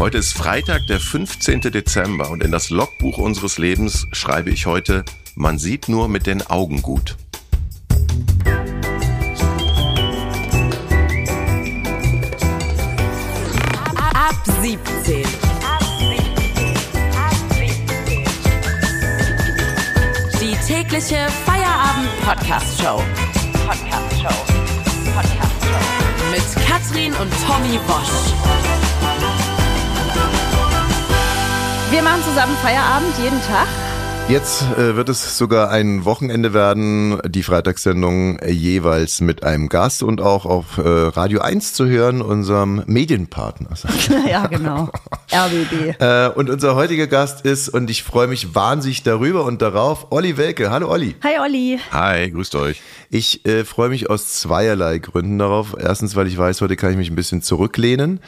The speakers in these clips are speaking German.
Heute ist Freitag, der 15. Dezember und in das Logbuch unseres Lebens schreibe ich heute, man sieht nur mit den Augen gut. Ab 17. Die tägliche Feierabend-Podcast-Show. Podcast-Show. Podcast-Show. Mit Katrin und Tommy Bosch. Wir machen zusammen Feierabend jeden Tag. Jetzt äh, wird es sogar ein Wochenende werden, die Freitagssendung jeweils mit einem Gast und auch auf äh, Radio 1 zu hören, unserem Medienpartner. ja, genau. RBB. Äh, und unser heutiger Gast ist, und ich freue mich wahnsinnig darüber und darauf, Olli Welke. Hallo Olli. Hi Olli. Hi, grüßt euch. Ich äh, freue mich aus zweierlei Gründen darauf. Erstens, weil ich weiß, heute kann ich mich ein bisschen zurücklehnen,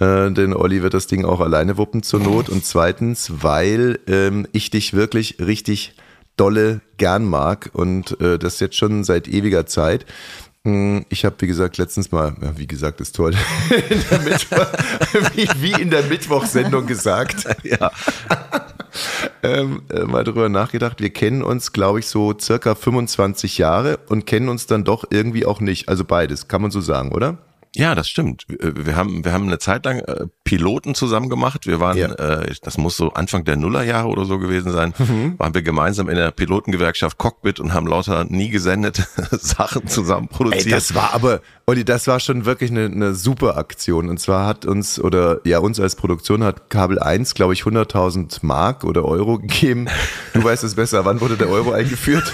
äh, denn Olli wird das Ding auch alleine wuppen zur Not. Und zweitens, weil ähm, ich dich wirklich richtig dolle gern mag und äh, das jetzt schon seit ewiger Zeit. Hm, Ich habe, wie gesagt, letztens mal, ja, wie gesagt, ist toll, in der Mittwoch, wie, wie in der Mittwochsendung gesagt, Ja, ähm, äh, mal drüber nachgedacht. Wir kennen uns, glaube ich, so circa 25 Jahre und kennen uns dann doch irgendwie auch nicht. Also beides, kann man so sagen, oder? Ja, das stimmt. Wir wir haben, wir haben eine Zeit lang äh, Piloten zusammen gemacht. Wir waren, Ja. äh, das muss so Anfang der Nullerjahre oder so gewesen sein, waren wir gemeinsam in der Pilotengewerkschaft Cockpit und haben lauter nie gesendete Sachen zusammen Ey, produziert. das war aber, Olli, das war schon wirklich eine, eine super Aktion. Und zwar hat uns, oder ja, uns als Produktion hat Kabel 1, glaube ich, 100.000 Mark oder Euro gegeben. Du weißt es besser. Wann wurde der Euro eingeführt?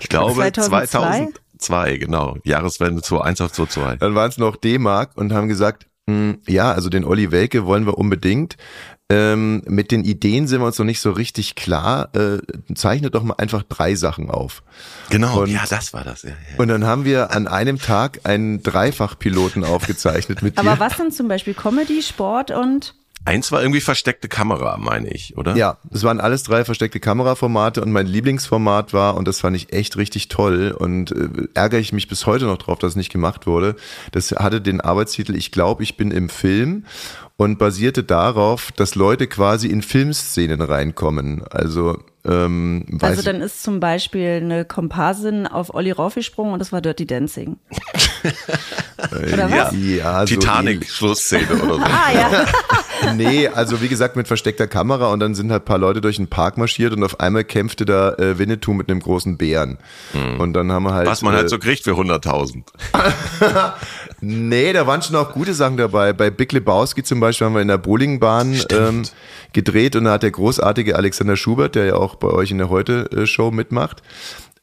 ich glaube 2002? 2002, genau. Jahreswende 21 auf 22. Dann waren es noch D-Mark und haben gesagt, hm, ja, also den Olli Welke wollen wir unbedingt. Ähm, mit den Ideen sind wir uns noch nicht so richtig klar. Äh, zeichnet doch mal einfach drei Sachen auf. Genau, Und- ja, das war das. Ja, ja. Und dann haben wir an einem Tag einen Dreifachpiloten aufgezeichnet mit dir. Aber was denn zum Beispiel Comedy, Sport und Eins war irgendwie versteckte Kamera, meine ich, oder? Ja, es waren alles drei versteckte Kameraformate und mein Lieblingsformat war, und das fand ich echt richtig toll und äh, ärgere ich mich bis heute noch drauf, dass es nicht gemacht wurde. Das hatte den Arbeitstitel Ich glaube, ich bin im Film und basierte darauf, dass Leute quasi in Filmszenen reinkommen. Also, ähm, weiß also dann ist zum Beispiel eine Komparsin auf Olli raufgesprungen und das war Dirty Dancing. Oder Ja. was? ja, so Titanic, Schlussszene oder so. Ah ja. Nee, also wie gesagt mit versteckter Kamera und dann sind halt ein paar Leute durch den Park marschiert und auf einmal kämpfte da äh, Winnetou mit einem großen Bären. Und dann haben wir halt. Was man äh, halt so kriegt für 100.000. Nee, da waren schon auch gute Sachen dabei. Bei Big Lebowski zum Beispiel haben wir in der Bowlingbahn ähm, gedreht und da hat der großartige Alexander Schubert, der ja auch bei euch in der Heute-Show mitmacht,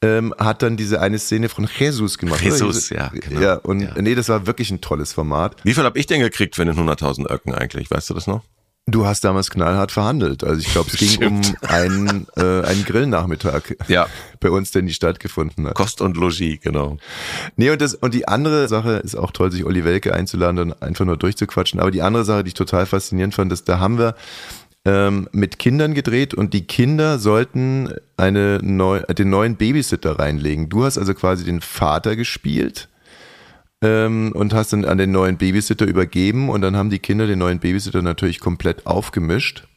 ähm, hat dann diese eine Szene von Jesus gemacht. Jesus, ja, genau. Ja, und Ja. nee, das war wirklich ein tolles Format. Wie viel hab ich denn gekriegt für den 100.000 Öcken eigentlich? Weißt du das noch? Du hast damals knallhart verhandelt. Also ich glaube, es ging um einen, äh, einen Grillnachmittag Ja. bei uns, der nie stattgefunden hat. Kost und Logis, genau. Nee, und, das, und die andere Sache ist auch toll, sich Olli Welke einzuladen und einfach nur durchzuquatschen. Aber die andere Sache, die ich total faszinierend fand, ist, da haben wir ähm, mit Kindern gedreht und die Kinder sollten eine neu, den neuen Babysitter reinlegen. Du hast also quasi den Vater gespielt ähm, und hast dann an den neuen Babysitter übergeben und dann haben die Kinder den neuen Babysitter natürlich komplett aufgemischt.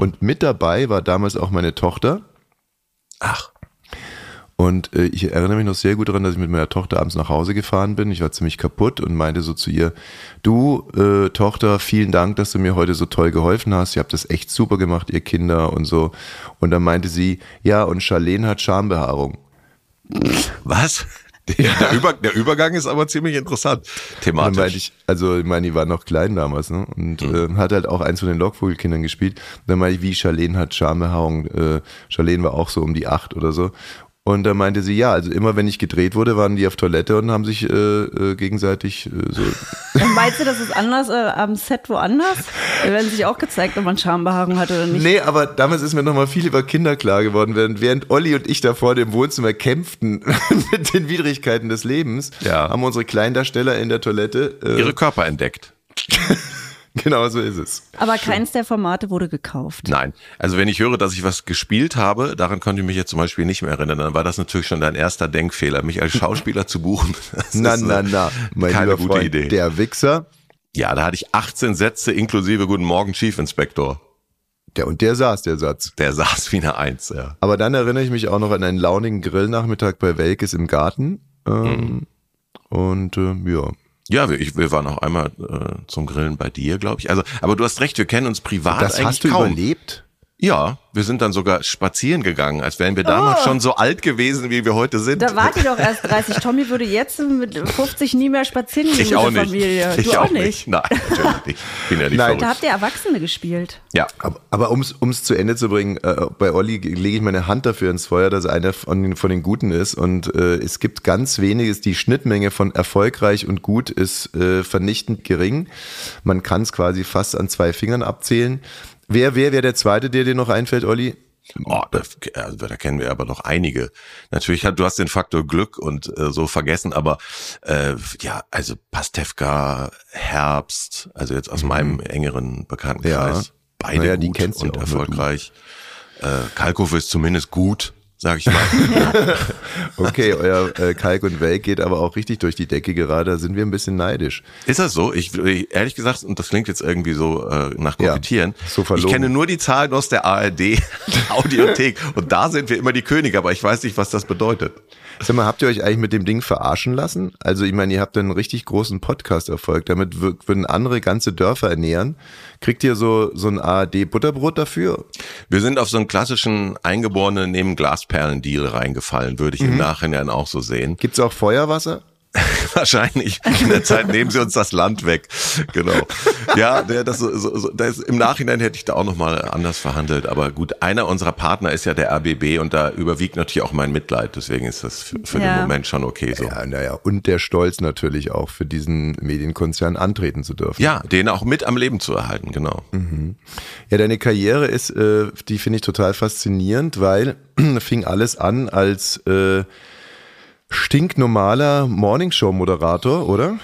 Und mit dabei war damals auch meine Tochter. Ach, Und äh, ich erinnere mich noch sehr gut daran, dass ich mit meiner Tochter abends nach Hause gefahren bin. Ich war ziemlich kaputt und meinte so zu ihr, du äh, Tochter, vielen Dank, dass du mir heute so toll geholfen hast. Ihr habt das echt super gemacht, ihr Kinder und so. Und dann meinte sie, ja, und Charlene hat Schambehaarung. was? Der, der, Über, der Übergang ist aber ziemlich interessant. Dann Thematisch. meinte ich, also ich meine, die war noch klein damals, ne? Und äh, hat halt auch eins von den Lockvogelkindern gespielt. Dann meinte ich, wie Charlene hat Schambehaarung. Äh, Charlene war auch so um die acht oder so. Und da meinte sie, ja, also immer wenn ich gedreht wurde, waren die auf Toilette und haben sich äh, äh, gegenseitig äh, so. Und meinst du, das ist anders äh, am Set woanders? Da werden sich auch gezeigt, ob man Schambehaarung hat oder nicht. Nee, aber damals ist mir nochmal viel über Kinder klar geworden, während, während Olli und ich da vorne im Wohnzimmer kämpften mit den Widrigkeiten des Lebens, Ja. haben unsere Kleindarsteller in der Toilette. Äh, Ihre Körper entdeckt. genau so ist es. Aber keins der Formate wurde gekauft. Nein. Also wenn ich höre, dass ich was gespielt habe, daran konnte ich mich jetzt zum Beispiel nicht mehr erinnern, dann war das natürlich schon dein erster Denkfehler, mich als Schauspieler zu buchen. Das Na, ist, na, äh, na, mein keine lieber gute Freund, Idee. der Wichser Ja, da hatte ich 18 Sätze inklusive Guten Morgen, Chief Inspector. Der, und der saß, der Satz. Der saß wie eine Eins, ja. Aber dann erinnere ich mich auch noch an einen launigen Grillnachmittag bei Welkes im Garten. Ähm, Und äh, ja. Ja, wir, ich, wir waren auch einmal äh, zum Grillen bei dir, glaube ich. Also, aber du hast recht, wir kennen uns privat Das eigentlich hast du kaum. überlebt? Ja, wir sind dann sogar spazieren gegangen, als wären wir damals Oh. schon so alt gewesen, wie wir heute sind. Da wart ihr doch erst 30. Tommy würde jetzt mit 50 nie mehr spazieren gehen ich mit auch der nicht. Familie. Ich du auch auch nicht. Nein, natürlich nicht. Bin ja nicht Nein. verrückt. Da habt ihr Erwachsene gespielt. Ja. Aber, aber ums ums zu Ende zu bringen, äh, bei Olli lege ich meine Hand dafür ins Feuer, dass er einer von den, von den Guten ist. Und äh, es gibt ganz weniges, die Schnittmenge von erfolgreich und gut ist äh, vernichtend gering. Man kann es quasi fast an zwei Fingern abzählen. Wer wer wäre der zweite, der dir noch einfällt, Olli? Oh, da, also, da kennen wir aber noch einige. Natürlich hat, du hast den Faktor Glück und äh, so vergessen, aber äh, ja, also Pastewka, Herbst, also jetzt aus meinem engeren Bekanntenkreis, Ja. beide Naja, die gut und erfolgreich. Äh, Kalkow ist zumindest gut, sag ich mal. Okay, euer äh, Kalk und Welk geht aber auch richtig durch die Decke gerade. Da sind wir ein bisschen neidisch. Ist das so? Ich ich- ehrlich gesagt, und das klingt jetzt irgendwie so äh, nach Ja, Kokettieren. so ich kenne nur die Zahlen aus der ARD Audiothek und da sind wir immer die Könige, aber ich weiß nicht, was das bedeutet. Sag mal, habt ihr euch eigentlich mit dem Ding verarschen lassen? Also ich meine, ihr habt einen richtig großen Podcast-Erfolg. Damit wür- würden andere ganze Dörfer ernähren. Kriegt ihr so, so ein ARD-Butterbrot dafür? Wir sind auf so einen klassischen eingeborenen neben Glasperlen-Deal reingefallen, würde ich im Nachhinein auch so sehen. Gibt's auch Feuerwasser? Wahrscheinlich. In der Zeit nehmen sie uns das Land weg. Genau. Ja, der, das, so, so, das, im Nachhinein hätte ich da auch nochmal anders verhandelt. Aber gut, einer unserer Partner ist ja der RBB und da überwiegt natürlich auch mein Mitleid. Deswegen ist das für, für Ja. den Moment schon okay so. Ja, naja, und der Stolz natürlich auch für diesen Medienkonzern antreten zu dürfen. Ja, den auch mit am Leben zu erhalten, genau. Ja, deine Karriere ist, äh, die finde ich total faszinierend, weil fing alles an als äh, stinknormaler Morningshow-Moderator, oder?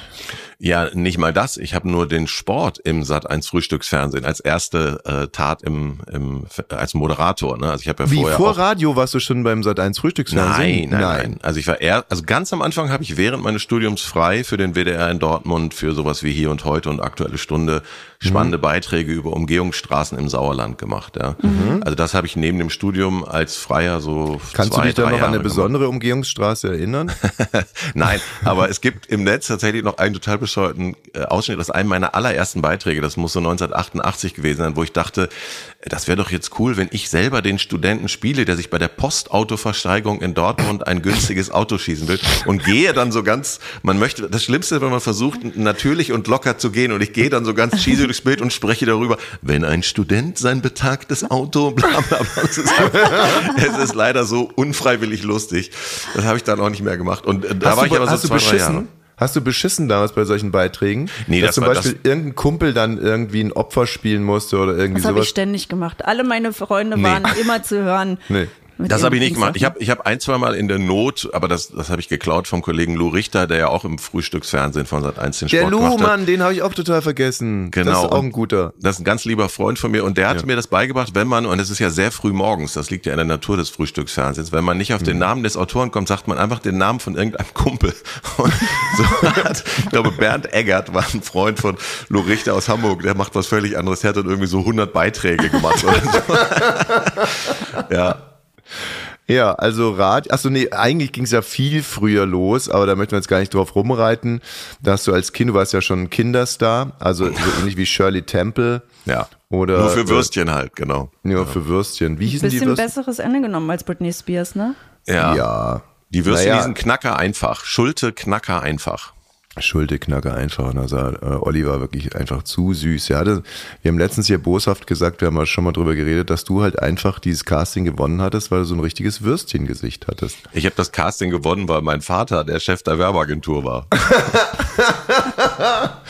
Ja, nicht mal das. Ich habe nur den Sport im Sat 1 Frühstücksfernsehen als erste äh, Tat im, im als Moderator. Ne? Also ich habe ja Wie vorher vor Radio warst du schon beim Sat1 Frühstücksfernsehen? Nein, nein, nein, Also ich war eher, also ganz am Anfang habe ich während meines Studiums frei für den WDR in Dortmund für sowas wie hier und heute und aktuelle Stunde spannende Beiträge über Umgehungsstraßen im Sauerland gemacht. Ja. Also das habe ich neben dem Studium als Freier so Kannst zwei, du dich da noch an eine Jahre besondere Umgehungsstraße erinnern? Nein, aber es gibt im Netz tatsächlich noch einen total bescheuerten äh, Ausschnitt aus einem meiner allerersten Beiträge. Das muss so 1988 gewesen sein, wo ich dachte, das wäre doch jetzt cool, wenn ich selber den Studenten spiele, der sich bei der Postautoversteigerung in Dortmund ein günstiges Auto schießen will und gehe dann so ganz, man möchte, das Schlimmste, wenn man versucht, natürlich und locker zu gehen und ich gehe dann so ganz cheesy durchs Bild und spreche darüber, wenn ein Student sein betagtes Auto, bla bla bla. Es ist, es ist leider so unfreiwillig lustig. Das habe ich dann auch nicht mehr gemacht. Und äh, da hast war du, ich aber so zwei, drei? Jahre. Hast du beschissen damals bei solchen Beiträgen? Nee, dass das zum war- Beispiel irgendein Kumpel dann irgendwie ein Opfer spielen musste oder irgendwie Das habe ich sowas. ständig gemacht. Alle meine Freunde Nee. waren immer zu hören. Nee. Das habe ich nicht gemacht. Ich habe ich hab ein, zwei Mal in der Not, aber das, das habe ich geklaut vom Kollegen Lou Richter, der ja auch im Frühstücksfernsehen von Sat 1 den Der Sport Lou, gemacht hat. Mann, den habe ich auch total vergessen. Genau. Das ist auch ein guter. Das ist ein ganz lieber Freund von mir und der hat mir das beigebracht, wenn man, und es ist ja sehr früh morgens, das liegt ja in der Natur des Frühstücksfernsehens, wenn man nicht auf den Namen des Autoren kommt, sagt man einfach den Namen von irgendeinem Kumpel. Und so hat, ich glaube, Bernd Eggert war ein Freund von Lou Richter aus Hamburg, der macht was völlig anderes, der hat dann irgendwie so 100 Beiträge gemacht oder so. ja. Ja, also Rad, achso nee, eigentlich ging es ja viel früher los, aber da möchten wir jetzt gar nicht drauf rumreiten. Da hast du als Kind, du warst ja schon ein Kinderstar, also so ähnlich wie Shirley Temple. Ja. Oder, Nur für Würstchen halt, genau. Äh, nur für Würstchen. Wie hießen die Bisschen Würstchen? besseres Ende genommen als Britney Spears, ne? Ja. Ja. Die Würstchen, Naja. die sind knacker einfach. Schulte knacker einfach. Schuldeknacker einfach. Also äh, Olli war wirklich einfach zu süß. Er hatte, wir haben letztens hier boshaft gesagt, wir haben ja schon mal drüber geredet, dass du halt einfach dieses Casting gewonnen hattest, weil du so ein richtiges Würstchengesicht hattest. Ich habe das Casting gewonnen, weil mein Vater der Chef der Werbeagentur war.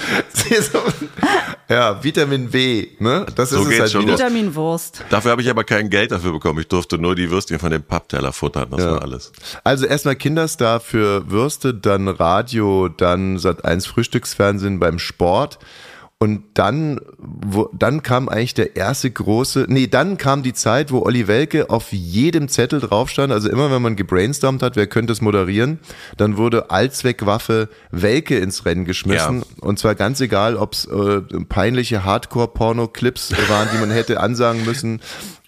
ja, Vitamin W, ne? Das So ist es halt schon wieder. los. Vitaminwurst. Dafür habe ich aber kein Geld dafür bekommen. Ich durfte nur die Würstchen von dem Pappteller futtern. Das Ja. war alles. Also erstmal Kinderstar für Würste, dann Radio, dann Sat 1 Frühstücksfernsehen beim Sport. Und dann, wo, dann kam eigentlich der erste große, nee, dann kam die Zeit, wo Olli Welke auf jedem Zettel drauf stand. Also immer, wenn man gebrainstormt hat, wer könnte es moderieren, dann wurde Allzweckwaffe Welke ins Rennen geschmissen. Ja. Und zwar ganz egal, ob es äh, peinliche Hardcore-Porno-Clips waren, die man hätte ansagen müssen.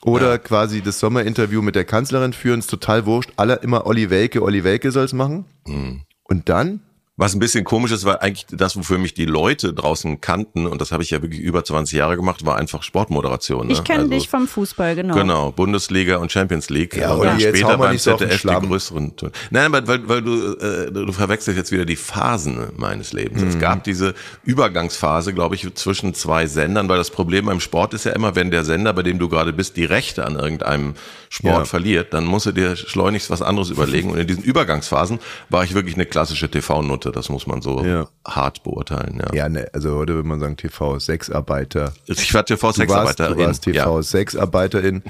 Oder ja. quasi das Sommerinterview mit der Kanzlerin führen, ist total wurscht. Alle immer Olli Welke, Olli Welke soll's machen. Mhm. Und dann was ein bisschen komisch ist, war eigentlich das, wofür mich die Leute draußen kannten, und das habe ich ja wirklich über 20 Jahre gemacht, war einfach Sportmoderation. Ne? Ich kenne also, dich vom Fußball, genau. Genau, Bundesliga und Champions League. Ja, und ja. später beim ZDF so die größeren. Nein, weil, weil, weil du, äh, du verwechselst jetzt wieder die Phasen meines Lebens. Mhm. Es gab diese Übergangsphase, glaube ich, zwischen zwei Sendern, weil das Problem beim Sport ist ja immer, wenn der Sender, bei dem du gerade bist, die Rechte an irgendeinem Sport ja. verliert, dann musst du dir schleunigst was anderes überlegen. Und in diesen Übergangsphasen war ich wirklich eine klassische TV-Nutte. Das muss man so ja. hart beurteilen. Ja, ja ne, also heute würde man sagen TV-Sexarbeiter. Ich war TV-Sexarbeiterin. Du warst, TV-Sexarbeiterin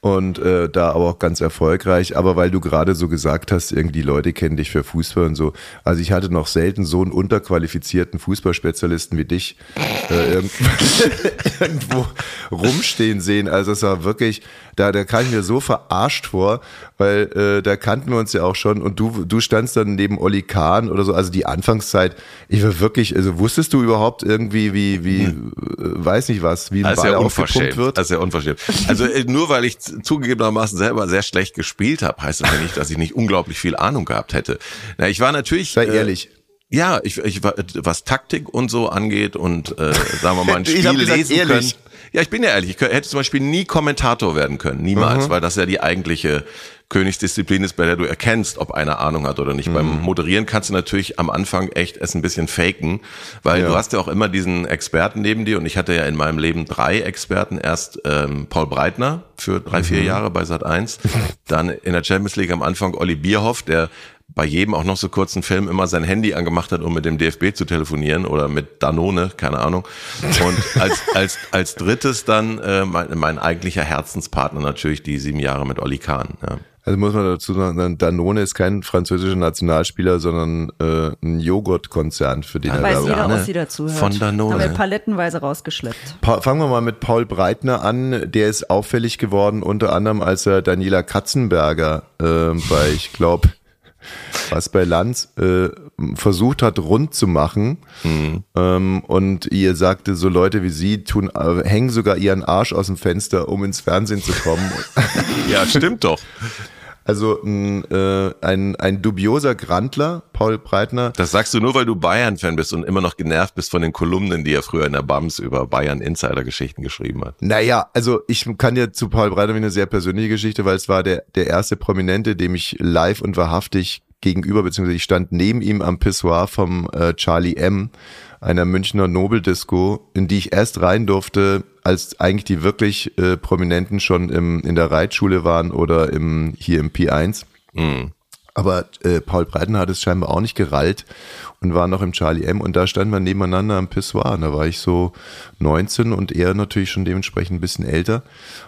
und äh, da aber auch ganz erfolgreich. Aber weil du gerade so gesagt hast, irgendwie Leute kennen dich für Fußball und so. Also ich hatte noch selten so einen unterqualifizierten Fußballspezialisten wie dich äh, irgendwo rumstehen sehen. Also es war wirklich, da, da kam ich mir so verarscht vor, weil äh, da kannten wir uns ja auch schon und du, du standst dann neben Olli Kahn oder so. Also die Anfangszeit, ich war wirklich, also wusstest du überhaupt irgendwie, wie, wie, hm. äh, weiß nicht was, wie ein also Ball aufgepumpt wird? Also ja unverschämt. Also äh, nur weil ich zugegebenermaßen selber sehr schlecht gespielt habe, heißt das ja nicht, dass ich nicht unglaublich viel Ahnung gehabt hätte. Na, ich war natürlich. Sei äh, ehrlich. Ja, ich, ich war, was Taktik und so angeht und äh, sagen wir mal ein Spiel lesen ehrlich. können. Ja, ich bin ja ehrlich, ich hätte zum Beispiel nie Kommentator werden können, niemals, mhm. weil das ja die eigentliche Königsdisziplin ist, bei der du erkennst, ob einer Ahnung hat oder nicht. Mhm. Beim Moderieren kannst du natürlich am Anfang echt es ein bisschen faken, weil ja. du hast ja auch immer diesen Experten neben dir und ich hatte ja in meinem Leben drei Experten. Erst ähm, Paul Breitner für drei, vier mhm. Jahre bei Sat 1, dann in der Champions League am Anfang Olli Bierhoff, der bei jedem auch noch so kurzen Film immer sein Handy angemacht hat, um mit dem DFB zu telefonieren oder mit Danone, keine Ahnung. Und als, als, als drittes dann äh, mein, mein eigentlicher Herzenspartner natürlich die sieben Jahre mit Olli Kahn. Ja. Also muss man dazu sagen, Danone ist kein französischer Nationalspieler, sondern äh, ein Joghurtkonzern, für den er Weiß jeder, was sie dazu hört. Von Danone. Haben wir palettenweise rausgeschleppt. Pa fangen wir mal mit Paul Breitner an. Der ist auffällig geworden, unter anderem als er Daniela Katzenberger äh, bei, ich glaube, was bei Lanz äh, versucht hat, rund zu machen. Mhm. Ähm, und ihr sagte, so Leute wie sie tun, äh, hängen sogar ihren Arsch aus dem Fenster, um ins Fernsehen zu kommen. ja, stimmt doch. Also ein, äh, ein, ein dubioser Grandler, Paul Breitner. Das sagst du nur, weil du Bayern-Fan bist und immer noch genervt bist von den Kolumnen, die er früher in der BAMS über Bayern-Insider-Geschichten geschrieben hat. Naja, also ich kann dir zu Paul Breitner eine sehr persönliche Geschichte, weil es war der, der erste Prominente, dem ich live und wahrhaftig gegenüber, beziehungsweise ich stand neben ihm am Pissoir vom äh, Charlie M., einer Münchner Nobeldisco, in die ich erst rein durfte, als eigentlich die wirklich äh, Prominenten schon im, in der Reitschule waren oder im, hier im P1. Mhm. Aber äh, Paul Breiten hat es scheinbar auch nicht gerallt und war noch im Charlie M. Und da standen wir nebeneinander am Pissoir. Und da war ich so 19 und er natürlich schon dementsprechend ein bisschen älter.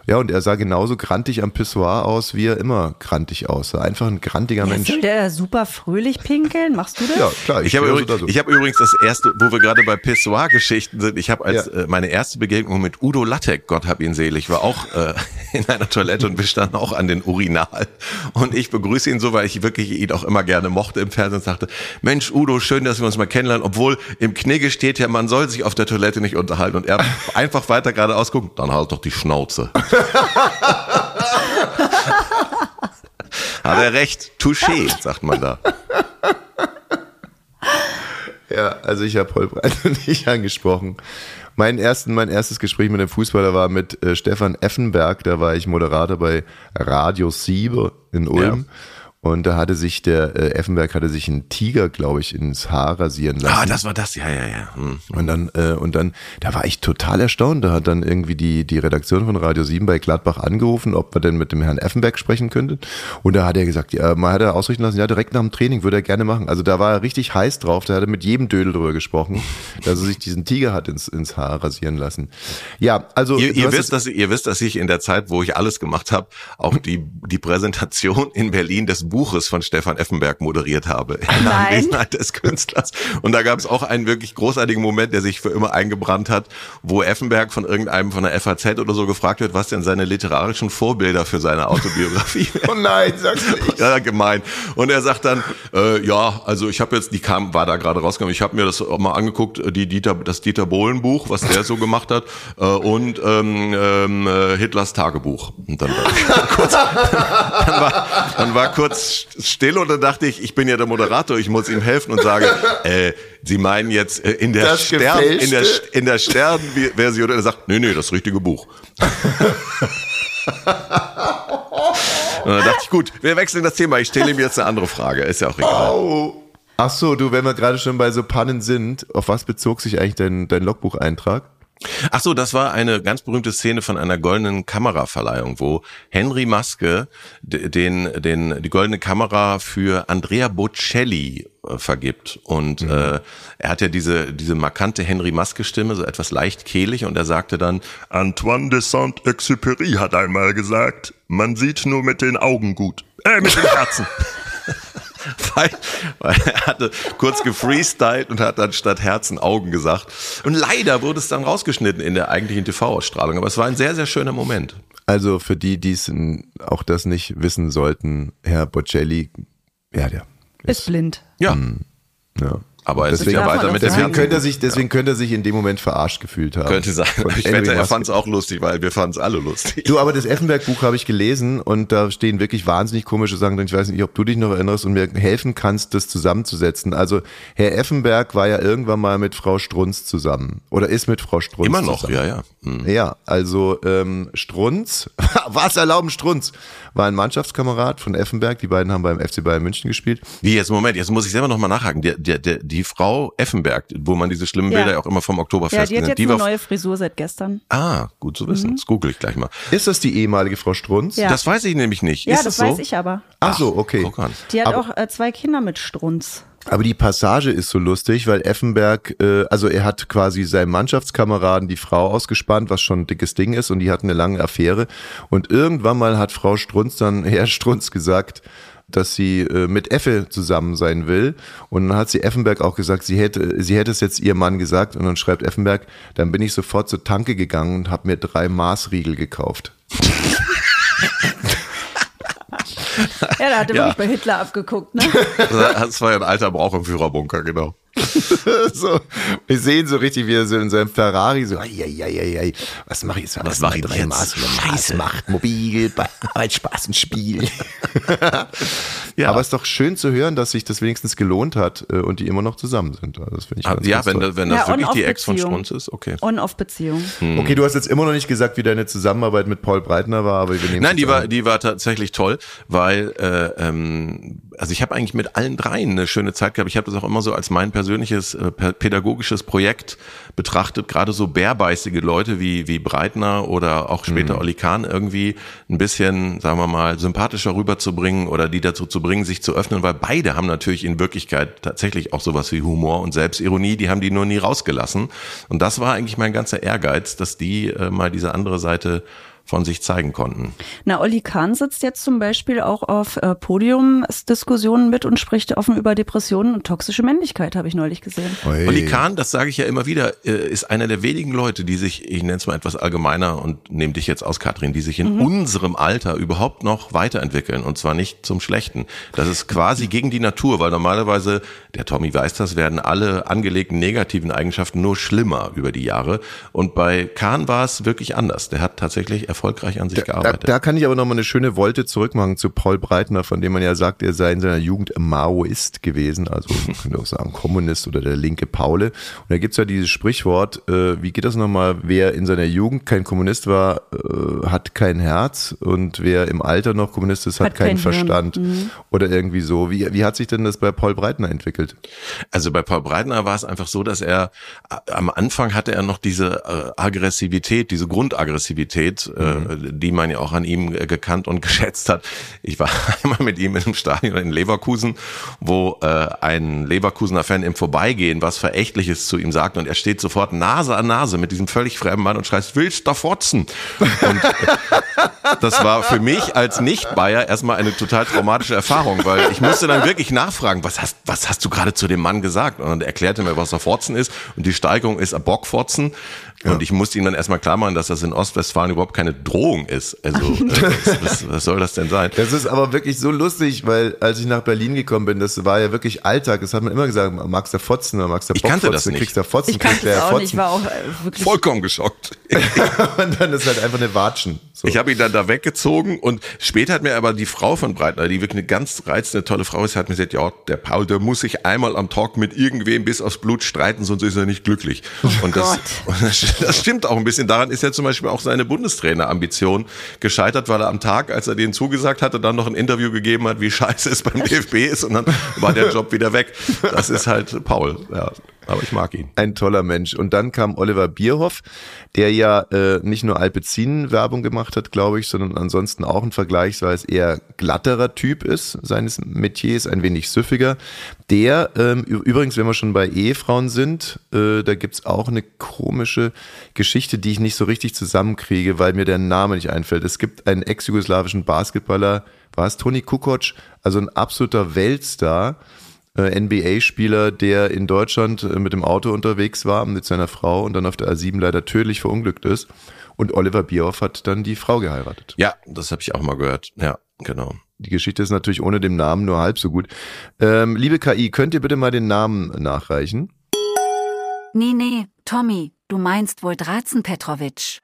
Ja, und er sah genauso grantig am Pissoir aus, wie er immer grantig aussah. Einfach ein grantiger ja, Mensch. Soll der super fröhlich pinkeln? Machst du das? Ja, klar. Ich, ich habe übrigens, so. hab übrigens das erste, wo wir gerade bei Pissoir-Geschichten sind, ich habe als ja. äh, meine erste Begegnung mit Udo Lattek, Gott hab ihn selig, war auch äh, in einer Toilette und wir standen auch an den Urinal. Und ich begrüße ihn so, weil ich wirklich ihn auch immer gerne mochte im Fernsehen und sagte, Mensch, Udo, schön, dass wir uns mal kennenlernen, obwohl im Knigge steht ja, man soll sich auf der Toilette nicht unterhalten und er einfach weiter geradeaus gucken, dann halt doch die Schnauze. Hat er recht, touché, sagt man da. Ja, also ich habe Paul Breitner nicht angesprochen. Mein, ersten, mein erstes Gespräch mit dem Fußballer war mit äh, Stefan Effenberg, da war ich Moderator bei Radio Siebe in Ulm. Ja. Und da hatte sich der äh, Effenberg hatte sich einen Tiger, glaube ich, ins Haar rasieren lassen. Ah, das war das, ja, ja, ja. Hm. Und dann, äh, und dann, da war ich total erstaunt. Da hat dann irgendwie die, die Redaktion von Radio 7 bei Gladbach angerufen, ob wir denn mit dem Herrn Effenberg sprechen könnten. Und da hat er gesagt, ja, man hat er ausrichten lassen, ja, direkt nach dem Training würde er gerne machen. Also da war er richtig heiß drauf. Da hat er mit jedem Dödel drüber gesprochen, dass er sich diesen Tiger hat ins, ins Haar rasieren lassen. Ja, also. Ihr, ihr wisst, dass, ihr wisst, dass ich in der Zeit, wo ich alles gemacht habe, auch die, die Präsentation in Berlin des Buches von Stefan Effenberg moderiert habe. In Nein. Anwesenheit des Künstlers. Und da gab es auch einen wirklich großartigen Moment, der sich für immer eingebrannt hat, wo Effenberg von irgendeinem von der FAZ oder so gefragt wird, was denn seine literarischen Vorbilder für seine Autobiografie Oh nein, sag's nicht. ja, gemein. Und er sagt dann, äh, ja, also ich habe jetzt, die kam, war da gerade rausgekommen, ich habe mir das auch mal angeguckt, äh, die Dieter, das Dieter Bohlen Buch, was der so gemacht hat, äh, und ähm, ähm, äh, Hitlers Tagebuch. Und dann war, kurz, dann, war, dann war kurz still und dann dachte ich, ich bin ja der Moderator, ich muss ihm helfen und sage, äh, Sie meinen jetzt äh, in der Das Stern, in der, in der Stern-Version, und er sagt, nee, nee, das richtige Buch. Und dann dachte ich, gut, wir wechseln das Thema. Ich stelle ihm jetzt eine andere Frage. Ist ja auch egal. Ach so, du, wenn wir gerade schon bei so Pannen sind, auf was bezog sich eigentlich dein, dein Logbucheintrag? Ach so, das war eine ganz berühmte Szene von einer goldenen Kameraverleihung, wo Henry Maske den, den, die goldene Kamera für Andrea Bocelli äh, vergibt. Und äh, er hat ja diese, diese markante Henry Maske-Stimme, so etwas leicht kehlig, und er sagte dann, Antoine de Saint-Exupéry hat einmal gesagt, man sieht nur mit den Augen gut. Äh, mit den Herzen. weil, weil er hatte kurz gefreestylt und hat dann statt Herzen Augen gesagt. Und leider wurde es dann rausgeschnitten in der eigentlichen TV-Ausstrahlung. Aber es war ein sehr, sehr schöner Moment. Also für die, die es auch das nicht wissen sollten, Herr Bocelli, ja, der Ist blind. Ja, ja. Aber es Deswegen, ja weiter mit deswegen könnte er sich, deswegen könnte er sich in dem Moment verarscht gefühlt haben. Könnte sein. Ich wette, er fand es auch lustig, weil wir fanden es alle lustig. Du, aber das Effenberg-Buch habe ich gelesen und da stehen wirklich wahnsinnig komische Sachen drin. Ich weiß nicht, ob du dich noch erinnerst und mir helfen kannst, das zusammenzusetzen. Also Herr Effenberg war ja irgendwann mal mit Frau Strunz zusammen oder ist mit Frau Strunz Immer noch, zusammen. ja, ja. Hm. Ja, also ähm, Strunz, was erlauben Strunz, war ein Mannschaftskamerad von Effenberg. Die beiden haben beim FC Bayern München gespielt. Wie jetzt, Moment, jetzt muss ich selber nochmal nachhaken. Der, der, der, die Frau Effenberg, wo man diese schlimmen Ja. Bilder auch immer vom Ja, Oktoberfest die hat jetzt die eine war. neue Frisur seit gestern. Ah, gut zu wissen. Das google ich gleich mal. Ist das die ehemalige Frau Strunz? Ja. Das weiß ich nämlich nicht. Ja, Ist das so? weiß ich aber. Ach so, okay. Guck an. Die hat Aber- auch äh, zwei Kinder mit Strunz. Aber die Passage ist so lustig, weil Effenberg, äh, also er hat quasi seinem Mannschaftskameraden die Frau ausgespannt, was schon ein dickes Ding ist, und die hatten eine lange Affäre. Und irgendwann mal hat Frau Strunz dann, Herr Strunz gesagt, dass sie äh, mit Effe zusammen sein will. Und dann hat sie Effenberg auch gesagt, sie hätte, sie hätte es jetzt ihrem Mann gesagt. Und dann schreibt Effenberg, dann bin ich sofort zur Tanke gegangen und habe mir drei Maßriegel gekauft. Ja, da hat er Ja. wirklich bei Hitler abgeguckt, ne? Das war ja ein alter Brauch im Führerbunker, genau. so, wir sehen so richtig, wie er so in seinem Ferrari so, ei, ei, ei, ei, ei, was mache ich jetzt? Was mach ich drei jetzt? Maß, Scheiße. Macht mobil, bei Arbeitsspaß ein Spiel. Ja. Aber es ist doch schön zu hören, dass sich das wenigstens gelohnt hat äh, und die immer noch zusammen sind. Also Das finde ich Ah, ganz, ja, ganz wenn, toll. das- wenn das Ja, wirklich die Ex von. Strunz ist, okay. On-Off-Beziehung. Okay, du hast jetzt immer noch nicht gesagt, wie deine Zusammenarbeit mit Paul Breitner war, aber wir nehmen Nein, die es war, an. die war tatsächlich toll, weil äh, ähm, also ich habe eigentlich mit allen dreien eine schöne Zeit gehabt. Ich habe das auch immer so als mein persönliches äh, pä- pädagogisches Projekt betrachtet. Gerade so bärbeißige Leute wie wie Breitner oder auch später Olli Kahn irgendwie ein bisschen, sagen wir mal, sympathischer rüberzubringen oder die dazu zu bringen, sich zu öffnen, weil beide haben natürlich in Wirklichkeit tatsächlich auch sowas wie Humor und Selbstironie. Die haben die nur nie rausgelassen. Und das war eigentlich mein ganzer Ehrgeiz, dass die äh, mal diese andere Seite von sich zeigen konnten. Na, Olli Kahn sitzt jetzt zum Beispiel auch auf äh, Podiumsdiskussionen mit und spricht offen über Depressionen und toxische Männlichkeit, habe ich neulich gesehen. Oi. Olli Kahn, das sage ich ja immer wieder, äh, ist einer der wenigen Leute, die sich, ich nenne es mal etwas allgemeiner und nehme dich jetzt aus, Katrin, die sich in unserem Alter überhaupt noch weiterentwickeln und zwar nicht zum Schlechten. Das ist quasi gegen die Natur, weil normalerweise, der Tommy weiß das, werden alle angelegten negativen Eigenschaften nur schlimmer über die Jahre. Und bei Kahn war es wirklich anders. Der hat tatsächlich erfolgreich an sich Da, gearbeitet. da kann ich aber noch mal eine schöne Wolte zurückmachen zu Paul Breitner, von dem man ja sagt, er sei in seiner Jugend Maoist gewesen, also man könnte auch sagen Kommunist oder der linke Paule. Und da gibt's ja dieses Sprichwort, äh, wie geht das nochmal, wer in seiner Jugend kein Kommunist war, äh, hat kein Herz und wer im Alter noch Kommunist ist, hat, Hat keinen kein. Verstand. Oder irgendwie so. Wie, wie hat sich denn das bei Paul Breitner entwickelt? Also bei Paul Breitner war es einfach so, dass er äh, am Anfang hatte er noch diese äh, Aggressivität, diese Grundaggressivität, äh, mhm. die man ja auch an ihm gekannt und geschätzt hat. Ich war einmal mit ihm in einem Stadion in Leverkusen, wo äh, ein Leverkusener Fan im Vorbeigehen was Verächtliches zu ihm sagt und er steht sofort Nase an Nase mit diesem völlig fremden Mann und schreit, willst du fotzen? Und das war für mich als Nicht-Bayer erstmal eine total traumatische Erfahrung, weil ich musste dann wirklich nachfragen, was hast, was hast du gerade zu dem Mann gesagt? Und dann erklärte mir, was der Fotzen ist und die Steigerung ist Bockfotzen. Ja. Und ich musste ihm dann erstmal klar machen, dass das in Ostwestfalen überhaupt keine Drohung ist. Also, äh, was, was, soll das denn sein? Das ist aber wirklich so lustig, weil als ich nach Berlin gekommen bin, das war ja wirklich Alltag. Das hat man immer gesagt, magst du Fotzen oder magst du Ich kannte das nicht. Kriegst du Fotzen, ich kannte das auch nicht. Ich war auch äh, wirklich vollkommen geschockt. und dann ist halt einfach eine Watschen. So. Ich habe ihn dann da weggezogen und später hat mir aber die Frau von Breitner, die wirklich eine ganz reizende, tolle Frau ist, hat mir gesagt, ja, der Paul, der muss sich einmal am Talk mit irgendwem bis aufs Blut streiten, sonst ist er nicht glücklich. Und, das, und das, das, stimmt auch ein bisschen. Daran ist ja zum Beispiel auch seine Bundestrainerambition gescheitert, weil er am Tag, als er denen zugesagt hatte, dann noch ein Interview gegeben hat, wie scheiße es beim DFB ist und dann war der Job wieder weg. Das ist halt Paul, ja aber ich mag ihn. Ein toller Mensch. Und dann kam Oliver Bierhoff, der ja äh, nicht nur Alpecin-Werbung gemacht hat, glaube ich, sondern ansonsten auch ein vergleichsweise eher glatterer Typ ist, seines Metiers, ein wenig süffiger. Der, ähm, übrigens, wenn wir schon bei Ehefrauen sind, äh, da gibt's auch eine komische Geschichte, die ich nicht so richtig zusammenkriege, weil mir der Name nicht einfällt. Es gibt einen ex-jugoslawischen Basketballer, war es Toni Kukoc, also ein absoluter Weltstar, NBA-Spieler, der in Deutschland äh, mit dem Auto unterwegs war mit seiner Frau und dann auf der A7 leider tödlich verunglückt ist. Und Oliver Bierhoff hat dann die Frau geheiratet. Ja, das habe ich auch mal gehört. Ja, genau. Die Geschichte ist natürlich ohne den Namen nur halb so gut. Ähm, liebe KI, könnt ihr bitte mal den Namen nachreichen? Nee, nee, Tommy, du meinst wohl Drazen Petrovic.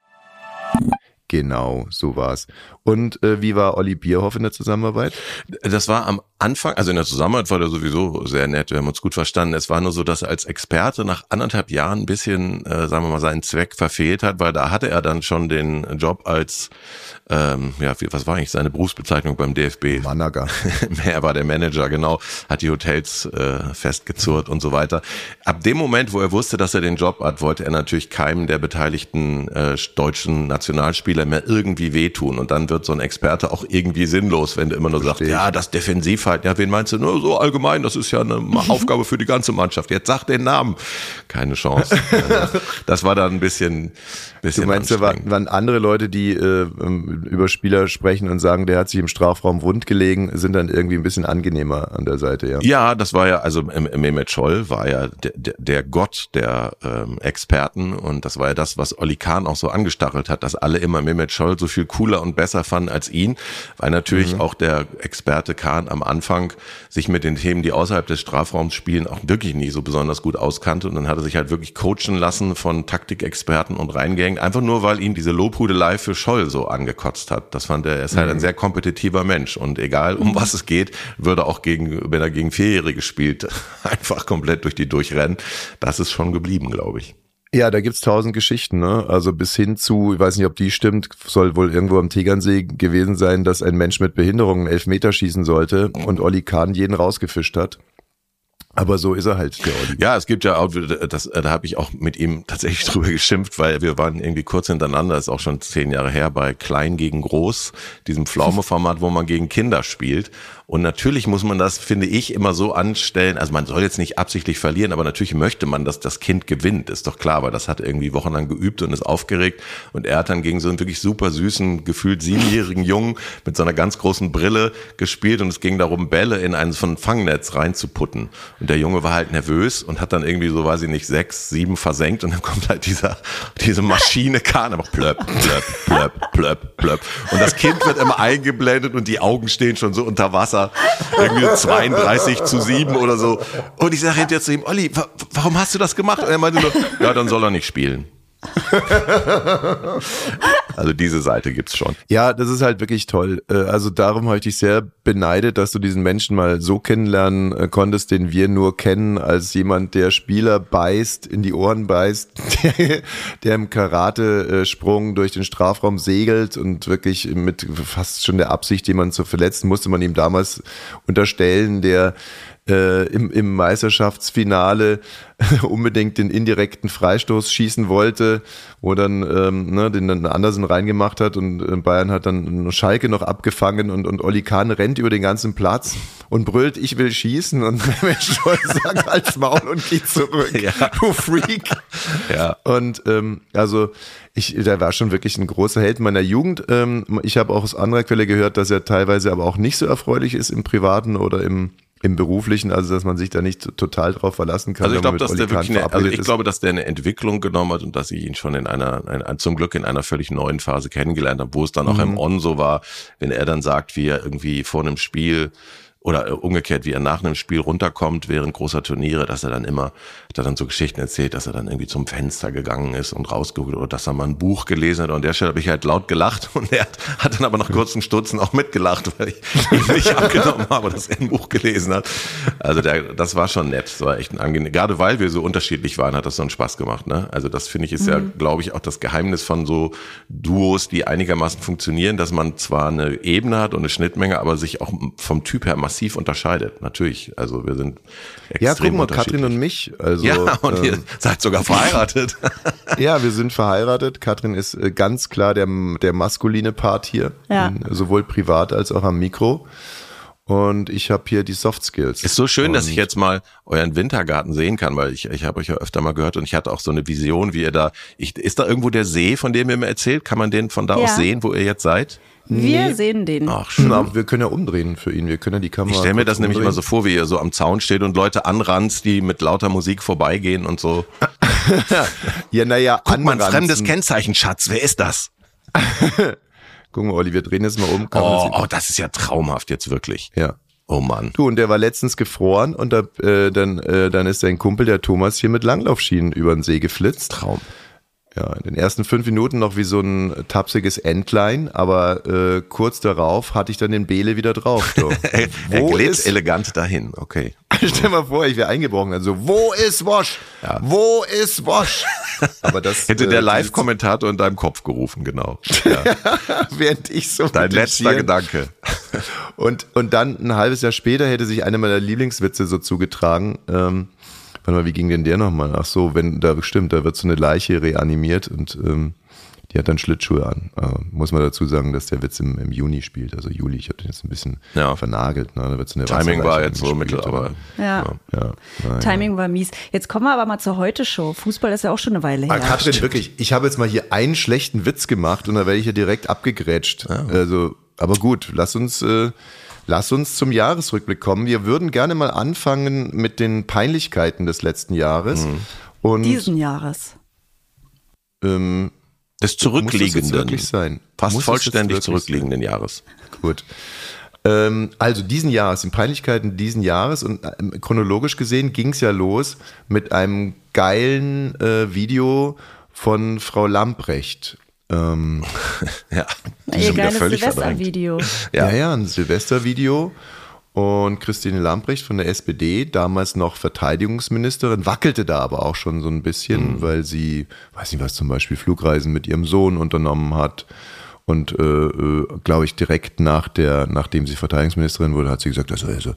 Genau, so war's. Und äh, wie war Olli Bierhoff in der Zusammenarbeit? Das war am Anfang, also in der Zusammenarbeit war der sowieso sehr nett, wir haben uns gut verstanden. Es war nur so, dass er als Experte nach anderthalb Jahren ein bisschen, äh, sagen wir mal, seinen Zweck verfehlt hat, weil da hatte er dann schon den Job als, ähm, ja, was war eigentlich seine Berufsbezeichnung beim DFB? Manager. er war der Manager, genau, hat die Hotels äh, festgezurrt und so weiter. Ab dem Moment, wo er wusste, dass er den Job hat, wollte er natürlich keinem der beteiligten äh, deutschen Nationalspieler mehr irgendwie wehtun. Und dann wird so ein Experte auch irgendwie sinnlos, wenn du immer nur Verstehe. sagst, ja, das Defensivhalten, ja, wen meinst du? Nur so allgemein, das ist ja eine Aufgabe für die ganze Mannschaft. Jetzt sag den Namen. Keine Chance. das war dann ein bisschen, bisschen Du meinst, da waren andere Leute, die äh, über Spieler sprechen und sagen, der hat sich im Strafraum wund gelegen, sind dann irgendwie ein bisschen angenehmer an der Seite, ja. Ja, das war ja, also Mehmet Scholl war ja der, der, Gott der ähm, Experten und das war ja das, was Olli Kahn auch so angestachelt hat, dass alle immer Mehmet Scholl so viel cooler und besser fanden als ihn, weil natürlich mhm. auch der Experte Kahn am Anfang sich mit den Themen, die außerhalb des Strafraums spielen, auch wirklich nie so besonders gut auskannte und dann hat er sich halt wirklich coachen lassen von Taktikexperten und reingehängt, einfach nur, weil ihn diese Lobhudelei für Scholl so angekotzt hat. Das fand er, er ist halt ein mhm. sehr kompetitiver Mensch und egal um was es geht, würde auch gegen, wenn er gegen Vierjährige spielt, einfach komplett durch die durchrennen. Das ist schon geblieben, glaube ich. Ja, da gibt's tausend Geschichten, ne? Also bis hin zu, ich weiß nicht, ob die stimmt, soll wohl irgendwo am Tegernsee gewesen sein, dass ein Mensch mit Behinderung einen Elfmeter schießen sollte und Olli Kahn jeden rausgefischt hat. Aber so ist er halt, der Olli. Ja, es gibt ja auch, das, da habe ich auch mit ihm tatsächlich drüber geschimpft, weil wir waren irgendwie kurz hintereinander, ist auch schon zehn Jahre her, bei Klein gegen Groß, diesem Pflaume-Format, wo man gegen Kinder spielt. Und natürlich muss man das, finde ich, immer so anstellen. Also man soll jetzt nicht absichtlich verlieren, aber natürlich möchte man, dass das Kind gewinnt. Ist doch klar, weil das hat irgendwie wochenlang geübt und ist aufgeregt. Und er hat dann gegen so einen wirklich super süßen, gefühlt siebenjährigen Jungen mit so einer ganz großen Brille gespielt und es ging darum, Bälle in ein von Fangnetz reinzuputten. Und der Junge war halt nervös und hat dann irgendwie so, weiß ich nicht, sechs, sieben versenkt und dann kommt halt dieser, diese Maschine Kahn, einfach plöpp, plöpp, plöpp, plöpp, plöpp. Und das Kind wird immer eingeblendet und die Augen stehen schon so unter Wasser Wasser. Irgendwie 32 zu 7 oder so. Und ich sage jetzt zu ihm, Olli, warum hast du das gemacht? Und er meinte nur, ja, dann soll er nicht spielen. also diese Seite gibt's schon. Ja, das ist halt wirklich toll. Äh, also darum habe ich dich sehr beneidet, dass du diesen Menschen mal so kennenlernen äh, konntest, den wir nur kennen als jemand, der Spieler beißt, in die Ohren beißt, der, der im Karate-Sprung durch den Strafraum segelt und wirklich mit fast schon der Absicht, jemanden zu verletzen, musste man ihm damals unterstellen, der äh, im, im Meisterschaftsfinale unbedingt den indirekten Freistoß schießen wollte, wo dann ähm, ne, den dann Andersen reingemacht hat und äh, Bayern hat dann Schalke noch abgefangen und, und Olli Kahn rennt über den ganzen Platz und brüllt, ich will schießen und Scholl sagt als Maul und geht zurück. Ja. Du Freak. Ja. Und ähm, also ich, der war schon wirklich ein großer Held meiner Jugend. Ähm, ich habe auch aus anderer Quelle gehört, dass er teilweise aber auch nicht so erfreulich ist im Privaten oder im im Beruflichen, also dass man sich da nicht total drauf verlassen kann. Also ich glaube, dass der Kahn wirklich, eine, also ich ist. glaube, dass der eine Entwicklung genommen hat und dass ich ihn schon in einer, ein, zum Glück in einer völlig neuen Phase kennengelernt habe, wo es dann auch Mhm. im On so war, wenn er dann sagt, wie er irgendwie vor einem Spiel oder äh, umgekehrt, wie er nach einem Spiel runterkommt während großer Turniere, dass er dann immer, er dann so Geschichten erzählt, dass er dann irgendwie zum Fenster gegangen ist und rausgeguckt oder dass er mal ein Buch gelesen hat. Und an der Stelle habe ich halt laut gelacht und er hat, hat dann aber nach kurzen Stutzen auch mitgelacht, weil ich nicht abgenommen habe, dass er ein Buch gelesen hat. Also der, das war schon nett. Das war echt ein angenehm. Gerade weil wir so unterschiedlich waren, hat das so einen Spaß gemacht. Ne? Also das finde ich ist ja, glaube ich, auch das Geheimnis von so Duos, die einigermaßen funktionieren, dass man zwar eine Ebene hat und eine Schnittmenge, aber sich auch vom Typ her massiv unterscheidet. Natürlich. Also wir sind extrem ja, guck mal. Katrin und mich. Also, ja, und ihr ähm, seid sogar verheiratet. ja, wir sind verheiratet. Katrin ist äh, ganz klar der, der maskuline Part hier, Ja. sowohl privat als auch am Mikro. Und ich habe hier die Soft Skills. Ist so schön, dass Und- ich jetzt mal euren Wintergarten sehen kann, weil ich, ich habe euch ja öfter mal gehört und ich hatte auch so eine Vision, wie ihr da, ich, ist da irgendwo der See, von dem ihr mir erzählt? Kann man den von da Ja. aus sehen, wo ihr jetzt seid? Wir sehen den. Ach, schön. Aber wir können ja umdrehen für ihn. Wir können ja die Kamera. Ich stelle mir das nämlich immer so umdrehen. vor, wie ihr so am Zaun steht und Leute anranzt, die mit lauter Musik vorbeigehen und so. Ja, naja, Guck mal, fremdes Kennzeichen, Schatz. Wer ist das? Guck mal, Olli, wir drehen jetzt mal um. Oh, das- oh, das ist ja traumhaft jetzt wirklich. Ja. Oh Mann. Du, und der war letztens gefroren und da, äh, dann, äh, dann ist sein Kumpel, der Thomas, hier mit Langlaufschienen über den See geflitzt. Traum. Ja, in den ersten fünf Minuten noch wie so ein tapsiges Entlein, aber äh, kurz darauf hatte ich dann den Bele wieder drauf. So. Er, er Wo glitt ist, elegant dahin. Okay. stell mal vor, ich wäre eingebrochen. Also, wo ist Wosch? Wo ist Wosch? Aber das Hätte äh, der Live-Kommentator in deinem Kopf gerufen, genau. Ja. während ich so Dein letzter Gedanke. Und, und dann ein halbes Jahr später hätte sich einer meiner Lieblingswitze so zugetragen. Ähm, warte mal, wie ging denn der nochmal? Ach so, wenn, da stimmt, da wird so eine Leiche reanimiert und ähm, die hat dann Schlittschuhe an. Äh, muss man dazu sagen, dass der Witz im, im Juni spielt, also Juli. Ich habe den jetzt ein bisschen Ja. vernagelt. Ne? Da wird so eine Timing war jetzt so mittel, aber Ja. Ja, nein. Timing war mies. Jetzt kommen wir aber mal zur Heute-Show. Fußball ist ja auch schon eine Weile Ah, her. Katrin, wirklich, ich habe jetzt mal hier einen schlechten Witz gemacht und da werde ich ja direkt abgegrätscht. Also, aber gut, lass uns, äh, lass uns zum Jahresrückblick kommen. Wir würden gerne mal anfangen mit den Peinlichkeiten des letzten Jahres. Und Diesen Jahres. ähm, Des muss zurückliegenden, wirklich sein? fast Muss das vollständig zurückliegenden Jahres. Gut. Ähm, also diesen Jahres, den Peinlichkeiten diesen Jahres und ähm, chronologisch gesehen ging es ja los mit einem geilen äh, Video von Frau Lamprecht. Ähm, Ja, die Ihr geiles. Silvestervideo. ja. ja, ein Silvestervideo. Und Christine Lamprecht von der SPD, damals noch Verteidigungsministerin, wackelte da aber auch schon so ein bisschen, weil sie, weiß nicht was, zum Beispiel Flugreisen mit ihrem Sohn unternommen hat. Und äh, äh, glaube ich, direkt nach der, nachdem sie Verteidigungsministerin wurde, hat sie gesagt, also, also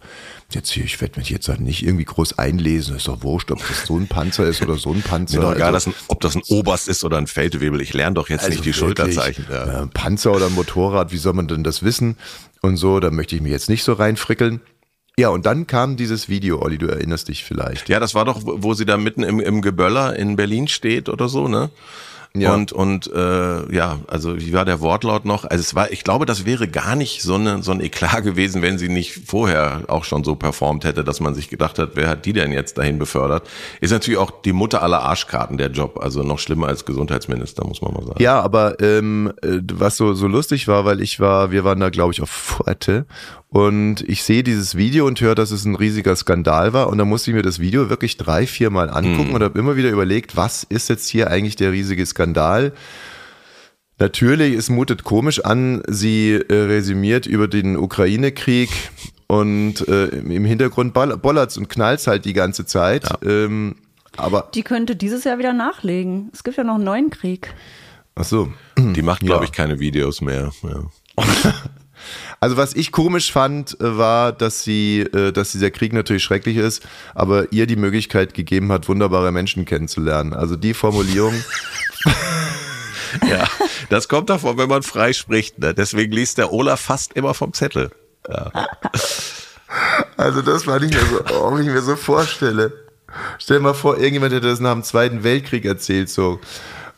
jetzt hier, ich werde mich jetzt halt nicht irgendwie groß einlesen, ist doch wurscht, ob das so ein Panzer ist oder so ein Panzer. Mir doch egal, also, ein, ob das ein Oberst ist oder ein Feldwebel. Ich lerne doch jetzt nicht die also Schulterzeichen. Ja. äh, Panzer oder Motorrad, wie soll man denn das wissen? Und so, da möchte ich mich jetzt nicht so reinfrickeln. Ja, und dann kam dieses Video, Olli, du erinnerst dich vielleicht. Ja, das war doch, wo wo sie da mitten im, im Geböller in Berlin steht oder so, ne? Ja. Und, und äh, ja, also wie war der Wortlaut noch? Also es war, ich glaube, das wäre gar nicht so, eine, so ein Eklat gewesen, wenn sie nicht vorher auch schon so performt hätte, dass man sich gedacht hat, wer hat die denn jetzt dahin befördert? Ist natürlich auch die Mutter aller Arschkarten, der Job. Also noch schlimmer als Gesundheitsminister, muss man mal sagen. Ja, aber ähm, äh, was so, so lustig war, weil ich war, wir waren da, glaube ich, auf Fuerte und ich sehe dieses Video und höre, dass es ein riesiger Skandal war und dann musste ich mir das Video wirklich drei, vier Mal angucken und habe immer wieder überlegt, was ist jetzt hier eigentlich der riesige Skandal? Natürlich, es mutet komisch an, sie äh, resümiert über den Ukraine-Krieg und äh, im Hintergrund bollert's und knallt's halt die ganze Zeit. Ähm, aber, Die könnte dieses Jahr wieder nachlegen. Es gibt ja noch einen neuen Krieg. ach so. Die macht, glaube Ja. ich, keine Videos mehr. Ja. Also was ich komisch fand, äh, war, dass sie, äh, dass dieser Krieg natürlich schrecklich ist, aber ihr die Möglichkeit gegeben hat, wunderbare Menschen kennenzulernen. Also die Formulierung. ja, das kommt davon, wenn man frei spricht. Ne? Deswegen liest der Olaf fast immer vom Zettel. Ja. Also das war nicht mehr so, oh, wenn ich mir so vorstelle. Stell dir mal vor, irgendjemand hätte das nach dem Zweiten Weltkrieg erzählt, so.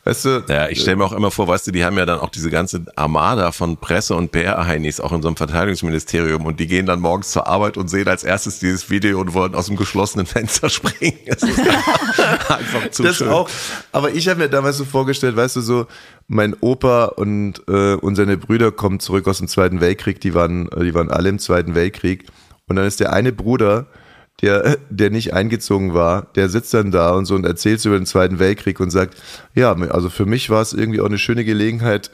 Weißt du? Ja, ich stelle mir auch immer vor, weißt du, die haben ja dann auch diese ganze Armada von Presse- und PR-Heinis auch in so einem Verteidigungsministerium und die gehen dann morgens zur Arbeit und sehen als erstes dieses Video und wollen aus dem geschlossenen Fenster springen. Das ist einfach zu das schön. Auch, aber ich habe mir damals so vorgestellt, weißt du, so mein Opa und, äh, und seine Brüder kommen zurück aus dem Zweiten Weltkrieg, die waren, die waren alle im Zweiten Weltkrieg und dann ist der eine Bruder, der, der nicht eingezogen war, der sitzt dann da und so und erzählt über den Zweiten Weltkrieg und sagt, ja, also für mich war es irgendwie auch eine schöne Gelegenheit,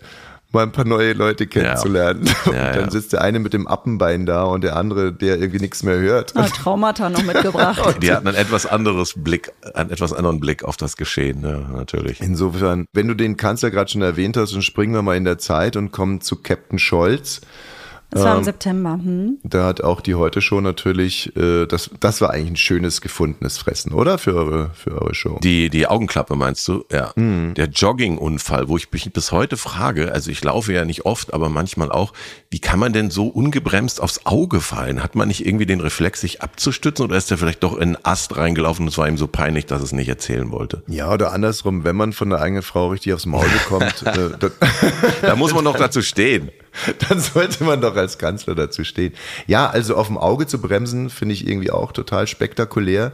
mal ein paar neue Leute kennenzulernen. Ja. Und ja, dann sitzt der eine mit dem Appenbein da und der andere, der irgendwie nichts mehr hört. Ah, Traumata noch mitgebracht. Die hatten ein etwas anderes Blick, einen etwas anderen Blick auf das Geschehen, ja, natürlich. Insofern, wenn du den Kanzler gerade schon erwähnt hast, dann springen wir mal in der Zeit und kommen zu Captain Scholz. Das war im ähm, September. Hm. Da hat auch die Heute Show natürlich, äh, das, das war eigentlich ein schönes gefundenes Fressen, oder? Für eure, für eure Show. Die, die Augenklappe meinst du? Ja. Hm. Der Joggingunfall, wo ich mich bis heute frage, also ich laufe ja nicht oft, aber manchmal auch, wie kann man denn so ungebremst aufs Auge fallen? Hat man nicht irgendwie den Reflex, sich abzustützen oder ist der vielleicht doch in einen Ast reingelaufen und es war ihm so peinlich, dass es nicht erzählen wollte? Ja, oder andersrum, wenn man von der eigenen Frau richtig aufs Maul bekommt. äh, da muss man doch dazu stehen. dann sollte man doch als Kanzler dazu stehen. Ja, also auf dem Auge zu bremsen, finde ich irgendwie auch total spektakulär.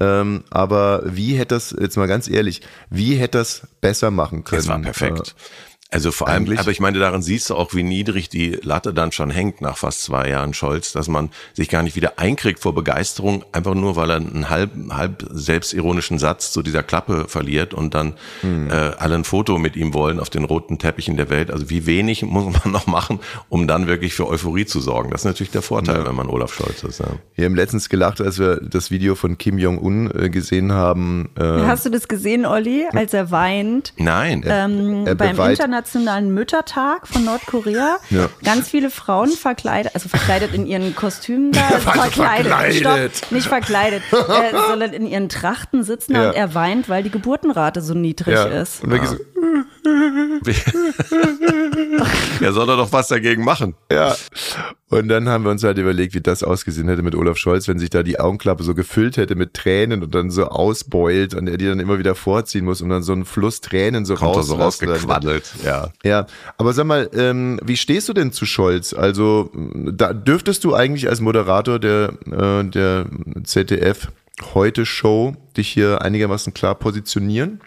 Ähm, aber wie hätte das, jetzt mal ganz ehrlich, wie hätte das besser machen können? Das war perfekt. Äh, also vor allem, Eigentlich? aber ich meine, daran siehst du auch, wie niedrig die Latte dann schon hängt nach fast zwei Jahren Scholz, dass man sich gar nicht wieder einkriegt vor Begeisterung, einfach nur, weil er einen halb, halb selbstironischen Satz zu dieser Klappe verliert und dann hm. äh, alle ein Foto mit ihm wollen auf den roten Teppichen der Welt. Also wie wenig muss man noch machen, um dann wirklich für Euphorie zu sorgen? Das ist natürlich der Vorteil, ja. wenn man Olaf Scholz ist. Ja. Wir haben letztens gelacht, als wir das Video von Kim Jong-un äh, gesehen haben. Äh, Hast du das gesehen, Olli, als er weint? Nein. Ähm, er beim Internet internationalen Müttertag von Nordkorea. Ja. Ganz viele Frauen verkleidet, also verkleidet in ihren Kostümen da. Also verkleidet. verkleidet. Stopp, nicht verkleidet, äh, sondern in ihren Trachten sitzen ja. und er weint, weil die Geburtenrate so niedrig ja. ist. Und dann ah. so, er soll doch was dagegen machen. Ja. Und dann haben wir uns halt überlegt, wie das ausgesehen hätte mit Olaf Scholz, wenn sich da die Augenklappe so gefüllt hätte mit Tränen und dann so ausbeult und er die dann immer wieder vorziehen muss und dann so ein Fluss Tränen so Kommt raus. so rausgequaddelt, ja. Ja. Aber sag mal, ähm, wie stehst du denn zu Scholz? Also, da dürftest du eigentlich als Moderator der, äh, der ZDF Heute Show dich hier einigermaßen klar positionieren?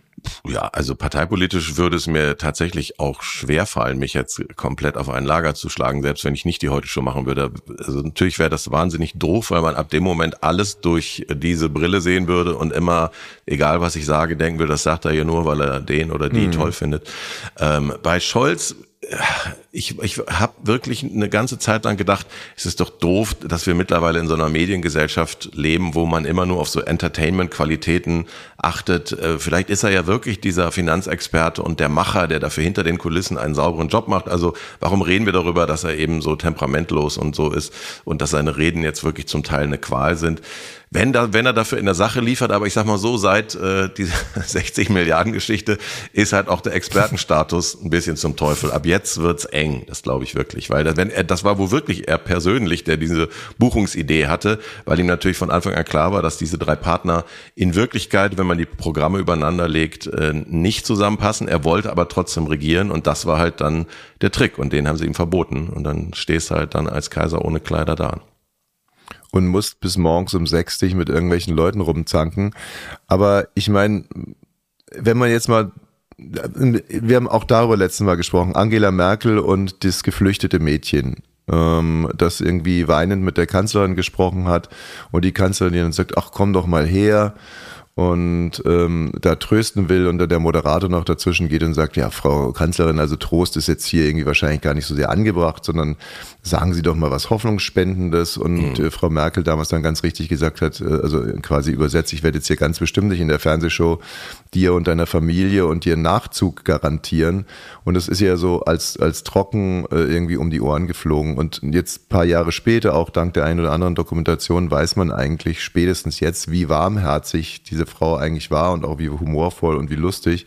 Ja, also parteipolitisch würde es mir tatsächlich auch schwer fallen, mich jetzt komplett auf ein Lager zu schlagen, selbst wenn ich nicht die heute schon machen würde. Also natürlich wäre das wahnsinnig doof, weil man ab dem Moment alles durch diese Brille sehen würde und immer, egal was ich sage, denken will, das sagt er ja nur, weil er den oder die mhm. toll findet. Ähm, bei Scholz ich, ich habe wirklich eine ganze Zeit lang gedacht, es ist doch doof, dass wir mittlerweile in so einer Mediengesellschaft leben, wo man immer nur auf so Entertainment-Qualitäten achtet. Äh, vielleicht ist er ja wirklich dieser Finanzexperte und der Macher, der dafür hinter den Kulissen einen sauberen Job macht. Also warum reden wir darüber, dass er eben so temperamentlos und so ist und dass seine Reden jetzt wirklich zum Teil eine Qual sind? Wenn, da, wenn er dafür in der Sache liefert, aber ich sag mal so, seit äh, diese 60 Milliarden Geschichte ist halt auch der Expertenstatus ein bisschen zum Teufel. Ab jetzt wird's eng, das glaube ich wirklich, weil wenn er, das war wohl wirklich er persönlich, der diese Buchungsidee hatte, weil ihm natürlich von Anfang an klar war, dass diese drei Partner in Wirklichkeit, wenn man die Programme übereinander legt, äh, nicht zusammenpassen. Er wollte aber trotzdem regieren und das war halt dann der Trick und den haben sie ihm verboten und dann stehst halt dann als Kaiser ohne Kleider da und musst bis morgens um sechs dich mit irgendwelchen Leuten rumzanken. Aber ich meine, wenn man jetzt mal, wir haben auch darüber letztes Mal gesprochen, Angela Merkel und das geflüchtete Mädchen ähm, das irgendwie weinend mit der Kanzlerin gesprochen hat und die Kanzlerin dann sagt, ach komm doch mal her und ähm, da trösten will und der Moderator noch dazwischen geht und sagt, ja, Frau Kanzlerin, also Trost ist jetzt hier irgendwie wahrscheinlich gar nicht so sehr angebracht, sondern sagen Sie doch mal was Hoffnungsspendendes. Und mhm. äh, Frau Merkel damals dann ganz richtig gesagt hat, äh, also quasi übersetzt, ich werde jetzt hier ganz bestimmt nicht in der Fernsehshow dir und deiner Familie und dir Nachzug garantieren. Und das ist ja so als, als trocken äh, irgendwie um die Ohren geflogen. Und jetzt paar Jahre später, auch dank der einen oder anderen Dokumentation, weiß man eigentlich spätestens jetzt, wie warmherzig diese Frau eigentlich war und auch wie humorvoll und wie lustig.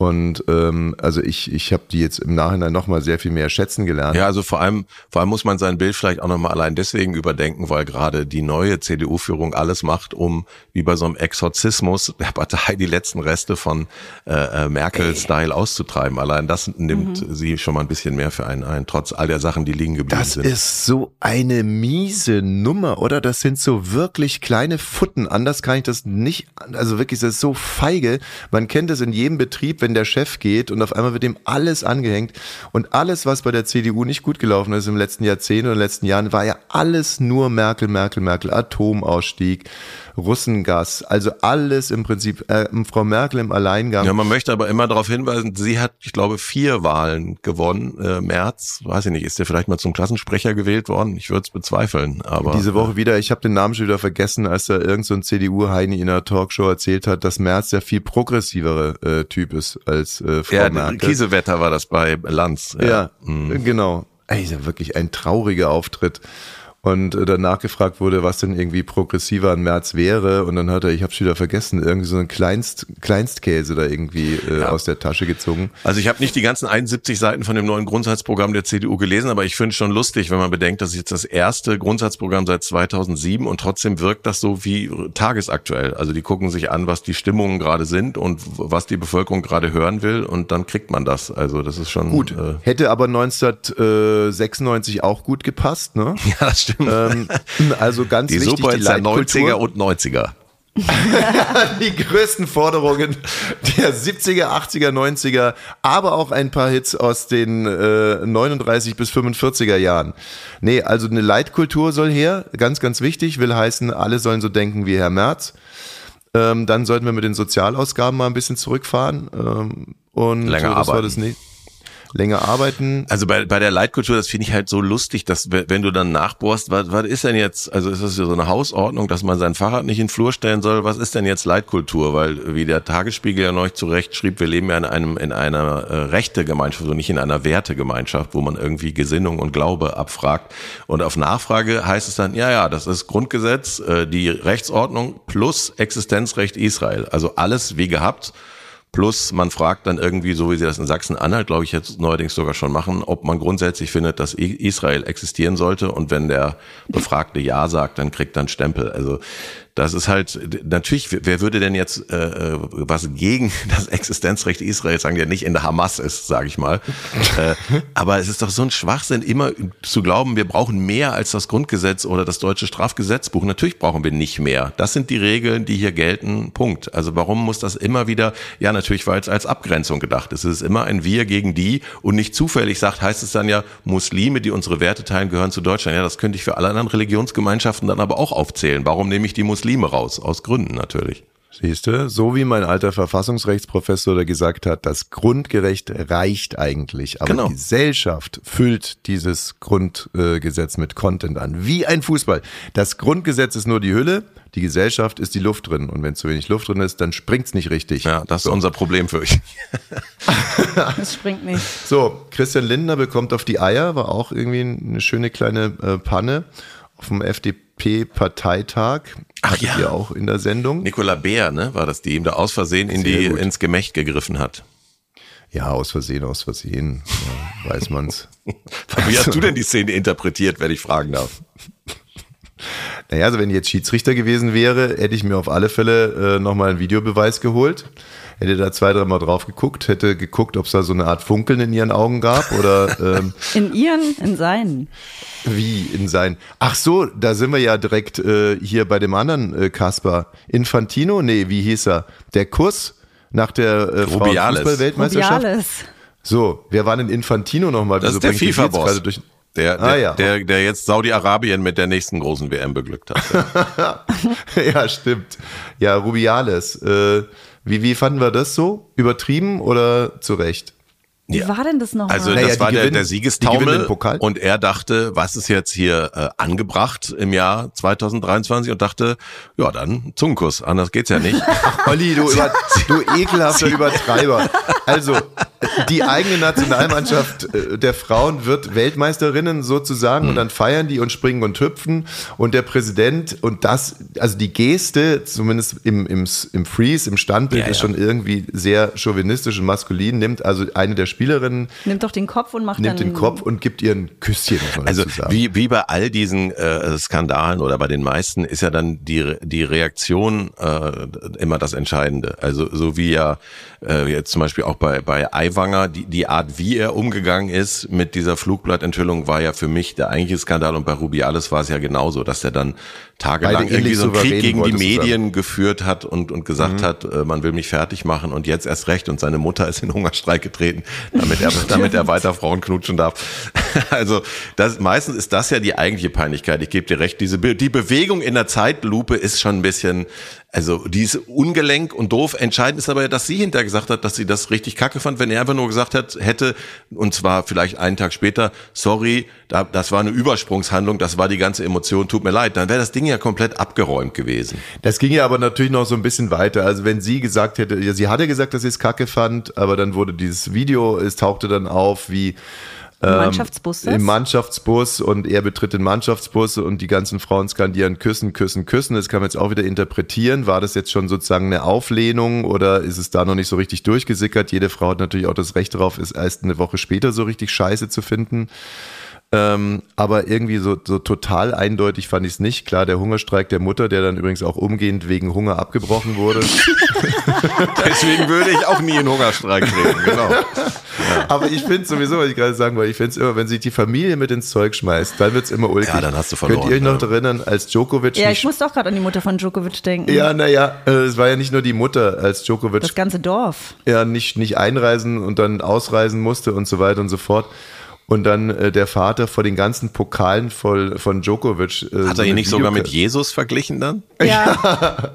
Und ähm, also ich, ich habe die jetzt im Nachhinein nochmal sehr viel mehr schätzen gelernt. Ja, also vor allem, vor allem muss man sein Bild vielleicht auch nochmal allein deswegen überdenken, weil gerade die neue CDU-Führung alles macht, um wie bei so einem Exorzismus der Partei die letzten Reste von äh, äh Merkel-Style auszutreiben. Allein das nimmt mhm. sie schon mal ein bisschen mehr für einen ein, trotz all der Sachen, die liegen geblieben das sind. Das ist so eine miese Nummer, oder? Das sind so wirklich kleine Futten. Anders kann ich das nicht, also wirklich, das ist so feige. Man kennt es in jedem Betrieb, wenn der Chef geht und auf einmal wird ihm alles angehängt und alles, was bei der CDU nicht gut gelaufen ist im letzten Jahrzehnt oder in den letzten Jahren, war ja alles nur Merkel, Merkel, Merkel, Atomausstieg, Russengas, also alles im Prinzip, äh, Frau Merkel im Alleingang. Ja, man möchte aber immer darauf hinweisen, sie hat, ich glaube, vier Wahlen gewonnen, äh, März, weiß ich nicht, ist der vielleicht mal zum Klassensprecher gewählt worden? Ich würde es bezweifeln, aber. Diese Woche wieder, ich habe den Namen schon wieder vergessen, als da irgend so ein CDU-Heini in einer Talkshow erzählt hat, dass Merz der viel progressivere äh, Typ ist als äh, Frau ja, Merkel. Kiesewetter war das bei Lanz. Ja, ja mhm. genau. Ey, ist ja wirklich ein trauriger Auftritt und äh, danach gefragt wurde, was denn irgendwie progressiver an März wäre. Und dann hat er, ich habe wieder vergessen, irgendwie so ein Kleinst, Kleinstkäse da irgendwie äh, ja. aus der Tasche gezogen. Also ich habe nicht die ganzen 71 Seiten von dem neuen Grundsatzprogramm der CDU gelesen, aber ich finde es schon lustig, wenn man bedenkt, dass es jetzt das erste Grundsatzprogramm seit 2007 und trotzdem wirkt das so wie tagesaktuell. Also die gucken sich an, was die Stimmungen gerade sind und was die Bevölkerung gerade hören will und dann kriegt man das. Also das ist schon gut. Äh, Hätte aber 1996 auch gut gepasst, ne? Ja, das stimmt. Ähm, also ganz die wichtig, Super die 90er und 90er. die größten Forderungen der 70er, 80er, 90er, aber auch ein paar Hits aus den äh, 39 bis 45er Jahren. Nee, also eine Leitkultur soll her, ganz, ganz wichtig, will heißen, alle sollen so denken wie Herr Merz. Ähm, dann sollten wir mit den Sozialausgaben mal ein bisschen zurückfahren. Ähm, und Länger das arbeiten. war das nicht länger arbeiten. Also bei, bei der Leitkultur, das finde ich halt so lustig, dass wenn du dann nachbohrst, was, was ist denn jetzt, also ist das so eine Hausordnung, dass man sein Fahrrad nicht in den Flur stellen soll? Was ist denn jetzt Leitkultur? Weil, wie der Tagesspiegel ja neulich zurecht schrieb, wir leben ja in einem, in einer äh, rechte Gemeinschaft und nicht in einer Wertegemeinschaft, wo man irgendwie Gesinnung und Glaube abfragt. Und auf Nachfrage heißt es dann, ja, ja, das ist Grundgesetz, äh, die Rechtsordnung plus Existenzrecht Israel. Also alles wie gehabt. Plus man fragt dann irgendwie, so wie sie das in Sachsen-Anhalt, glaube ich, jetzt neuerdings sogar schon machen, ob man grundsätzlich findet, dass Israel existieren sollte. Und wenn der Befragte Ja sagt, dann kriegt dann Stempel. Also das ist halt, natürlich, wer würde denn jetzt äh, äh, was gegen das Existenzrecht Israels sagen, der nicht in der Hamas ist, sage ich mal. äh, aber es ist doch so ein Schwachsinn, immer zu glauben, wir brauchen mehr als das Grundgesetz oder das deutsche Strafgesetzbuch. Natürlich brauchen wir nicht mehr. Das sind die Regeln, die hier gelten. Punkt. Also warum muss das immer wieder, ja natürlich, weil es als Abgrenzung gedacht ist. Es ist immer ein Wir gegen die und nicht zufällig sagt, heißt es dann ja, Muslime, die unsere Werte teilen, gehören zu Deutschland. Ja, das könnte ich für alle anderen Religionsgemeinschaften dann aber auch aufzählen. Warum nehme ich die Muslime Muslime raus, aus Gründen natürlich. Siehst du, so wie mein alter Verfassungsrechtsprofessor da gesagt hat, das Grundgerecht reicht eigentlich, aber genau. die Gesellschaft füllt dieses Grundgesetz mit Content an, wie ein Fußball. Das Grundgesetz ist nur die Hülle, die Gesellschaft ist die Luft drin und wenn zu wenig Luft drin ist, dann springt's nicht richtig. Ja, das so. ist unser Problem für euch. Es springt nicht. So, Christian Lindner bekommt auf die Eier, war auch irgendwie eine schöne kleine äh, Panne auf dem FDP FDP-Parteitag. Ach ja. Ihr auch in der Sendung. Nicola Beer, ne, war das, die ihm da aus Versehen in die, ins Gemächt gegriffen hat. Ja, aus Versehen, aus Versehen, ja, weiß man's. Wie hast du denn die Szene interpretiert, wenn ich fragen darf? Naja, also wenn ich jetzt Schiedsrichter gewesen wäre, hätte ich mir auf alle Fälle äh, nochmal einen Videobeweis geholt. Hätte da zwei, dreimal drauf geguckt, hätte geguckt, ob es da so eine Art Funkeln in ihren Augen gab oder ähm, in ihren, in seinen. Wie in seinen? Ach so, da sind wir ja direkt äh, hier bei dem anderen äh, Kasper. Infantino? Nee, wie hieß er? Der Kuss nach der äh, Fußball-Weltmeisterschaft? Rubiales. So, wer war denn Infantino nochmal? Das ist der FIFA-Boss. Der, der, Ah, ja. der, der jetzt Saudi-Arabien mit der nächsten großen WM beglückt hat. ja, stimmt. Ja, Rubiales. Äh, wie, wie fanden wir das so? Übertrieben oder zu Recht? Wie war denn das nochmal? Also Naja, das war der, gewinnen- der die Siegestaumel und er dachte, was ist jetzt hier äh, angebracht im Jahr 2023 und dachte, ja dann Zungenkuss, anders geht's ja nicht. Olli, du, über, du ekelhafter Übertreiber. Also, die eigene Nationalmannschaft äh, der Frauen wird Weltmeisterinnen sozusagen und dann feiern die und springen und hüpfen und der Präsident und das, also die Geste, zumindest im, im, im Freeze, im Standbild, Ja, ist ja. schon irgendwie sehr chauvinistisch und maskulin, nimmt also eine der Spielerinnen, Nimmt doch den Kopf und macht nimmt dann den Kopf und gibt ihr ein Küsschen, Also wie, wie bei all diesen äh, Skandalen oder bei den meisten ist ja dann die, die Reaktion äh, immer das Entscheidende. Also so wie ja äh, jetzt zum Beispiel auch bei, bei Aiwanger, die, die Art, wie er umgegangen ist mit dieser Flugblattenthüllung, war ja für mich der eigentliche Skandal und bei Rubiales war es ja genauso, dass er dann tagelang irgendwie so einen Krieg gegen die. Medien geführt hat und, und gesagt hat, äh, man will mich fertig machen und jetzt erst recht und seine Mutter ist in Hungerstreik getreten, damit er, damit er weiter Frauen knutschen darf. Also das, meistens ist das ja die eigentliche Peinlichkeit. Ich gebe dir recht, diese Be die Bewegung in der Zeitlupe ist schon ein bisschen, also die ist ungelenk und doof. Entscheidend ist aber, dass sie hinterher gesagt hat, dass sie das richtig kacke fand, wenn er einfach nur gesagt hat, hätte, und zwar vielleicht einen Tag später, sorry, da, das war eine Übersprungshandlung, das war die ganze Emotion, tut mir leid, dann wäre das Ding ja komplett abgeräumt gewesen. Das ging ja aber natürlich noch so ein bisschen weiter. Also wenn sie gesagt hätte, ja, sie hatte gesagt, dass sie es kacke fand, aber dann wurde dieses Video, es tauchte dann auf, wie Im Mannschaftsbus das? im Mannschaftsbus und er betritt den Mannschaftsbus und die ganzen Frauen skandieren küssen, küssen, küssen. Das kann man jetzt auch wieder interpretieren. War das jetzt schon sozusagen eine Auflehnung oder ist es da noch nicht so richtig durchgesickert? Jede Frau hat natürlich auch das Recht darauf, es erst eine Woche später so richtig scheiße zu finden. Ähm, aber irgendwie so, so total eindeutig fand ich es nicht. Klar, der Hungerstreik der Mutter, der dann übrigens auch umgehend wegen Hunger abgebrochen wurde. Deswegen würde ich auch nie in Hungerstreik treten, genau. aber ich finde sowieso, was ich gerade sagen wollte, ich finde es immer, wenn sich die Familie mit ins Zeug schmeißt, dann wird es immer ulkig. Ja, dann hast du verloren, Könnt ihr euch noch ja. erinnern, als Djokovic ja, ich musste auch gerade an die Mutter von Djokovic denken. Ja, naja, äh, es war ja nicht nur die Mutter, als Djokovic Das ganze Dorf. ja nicht, nicht einreisen und dann ausreisen musste und so weiter und so fort. Und dann äh, der Vater vor den ganzen Pokalen voll, von Djokovic. Äh, Hat so er ihn nicht sogar Video- mit Jesus verglichen dann? Ja,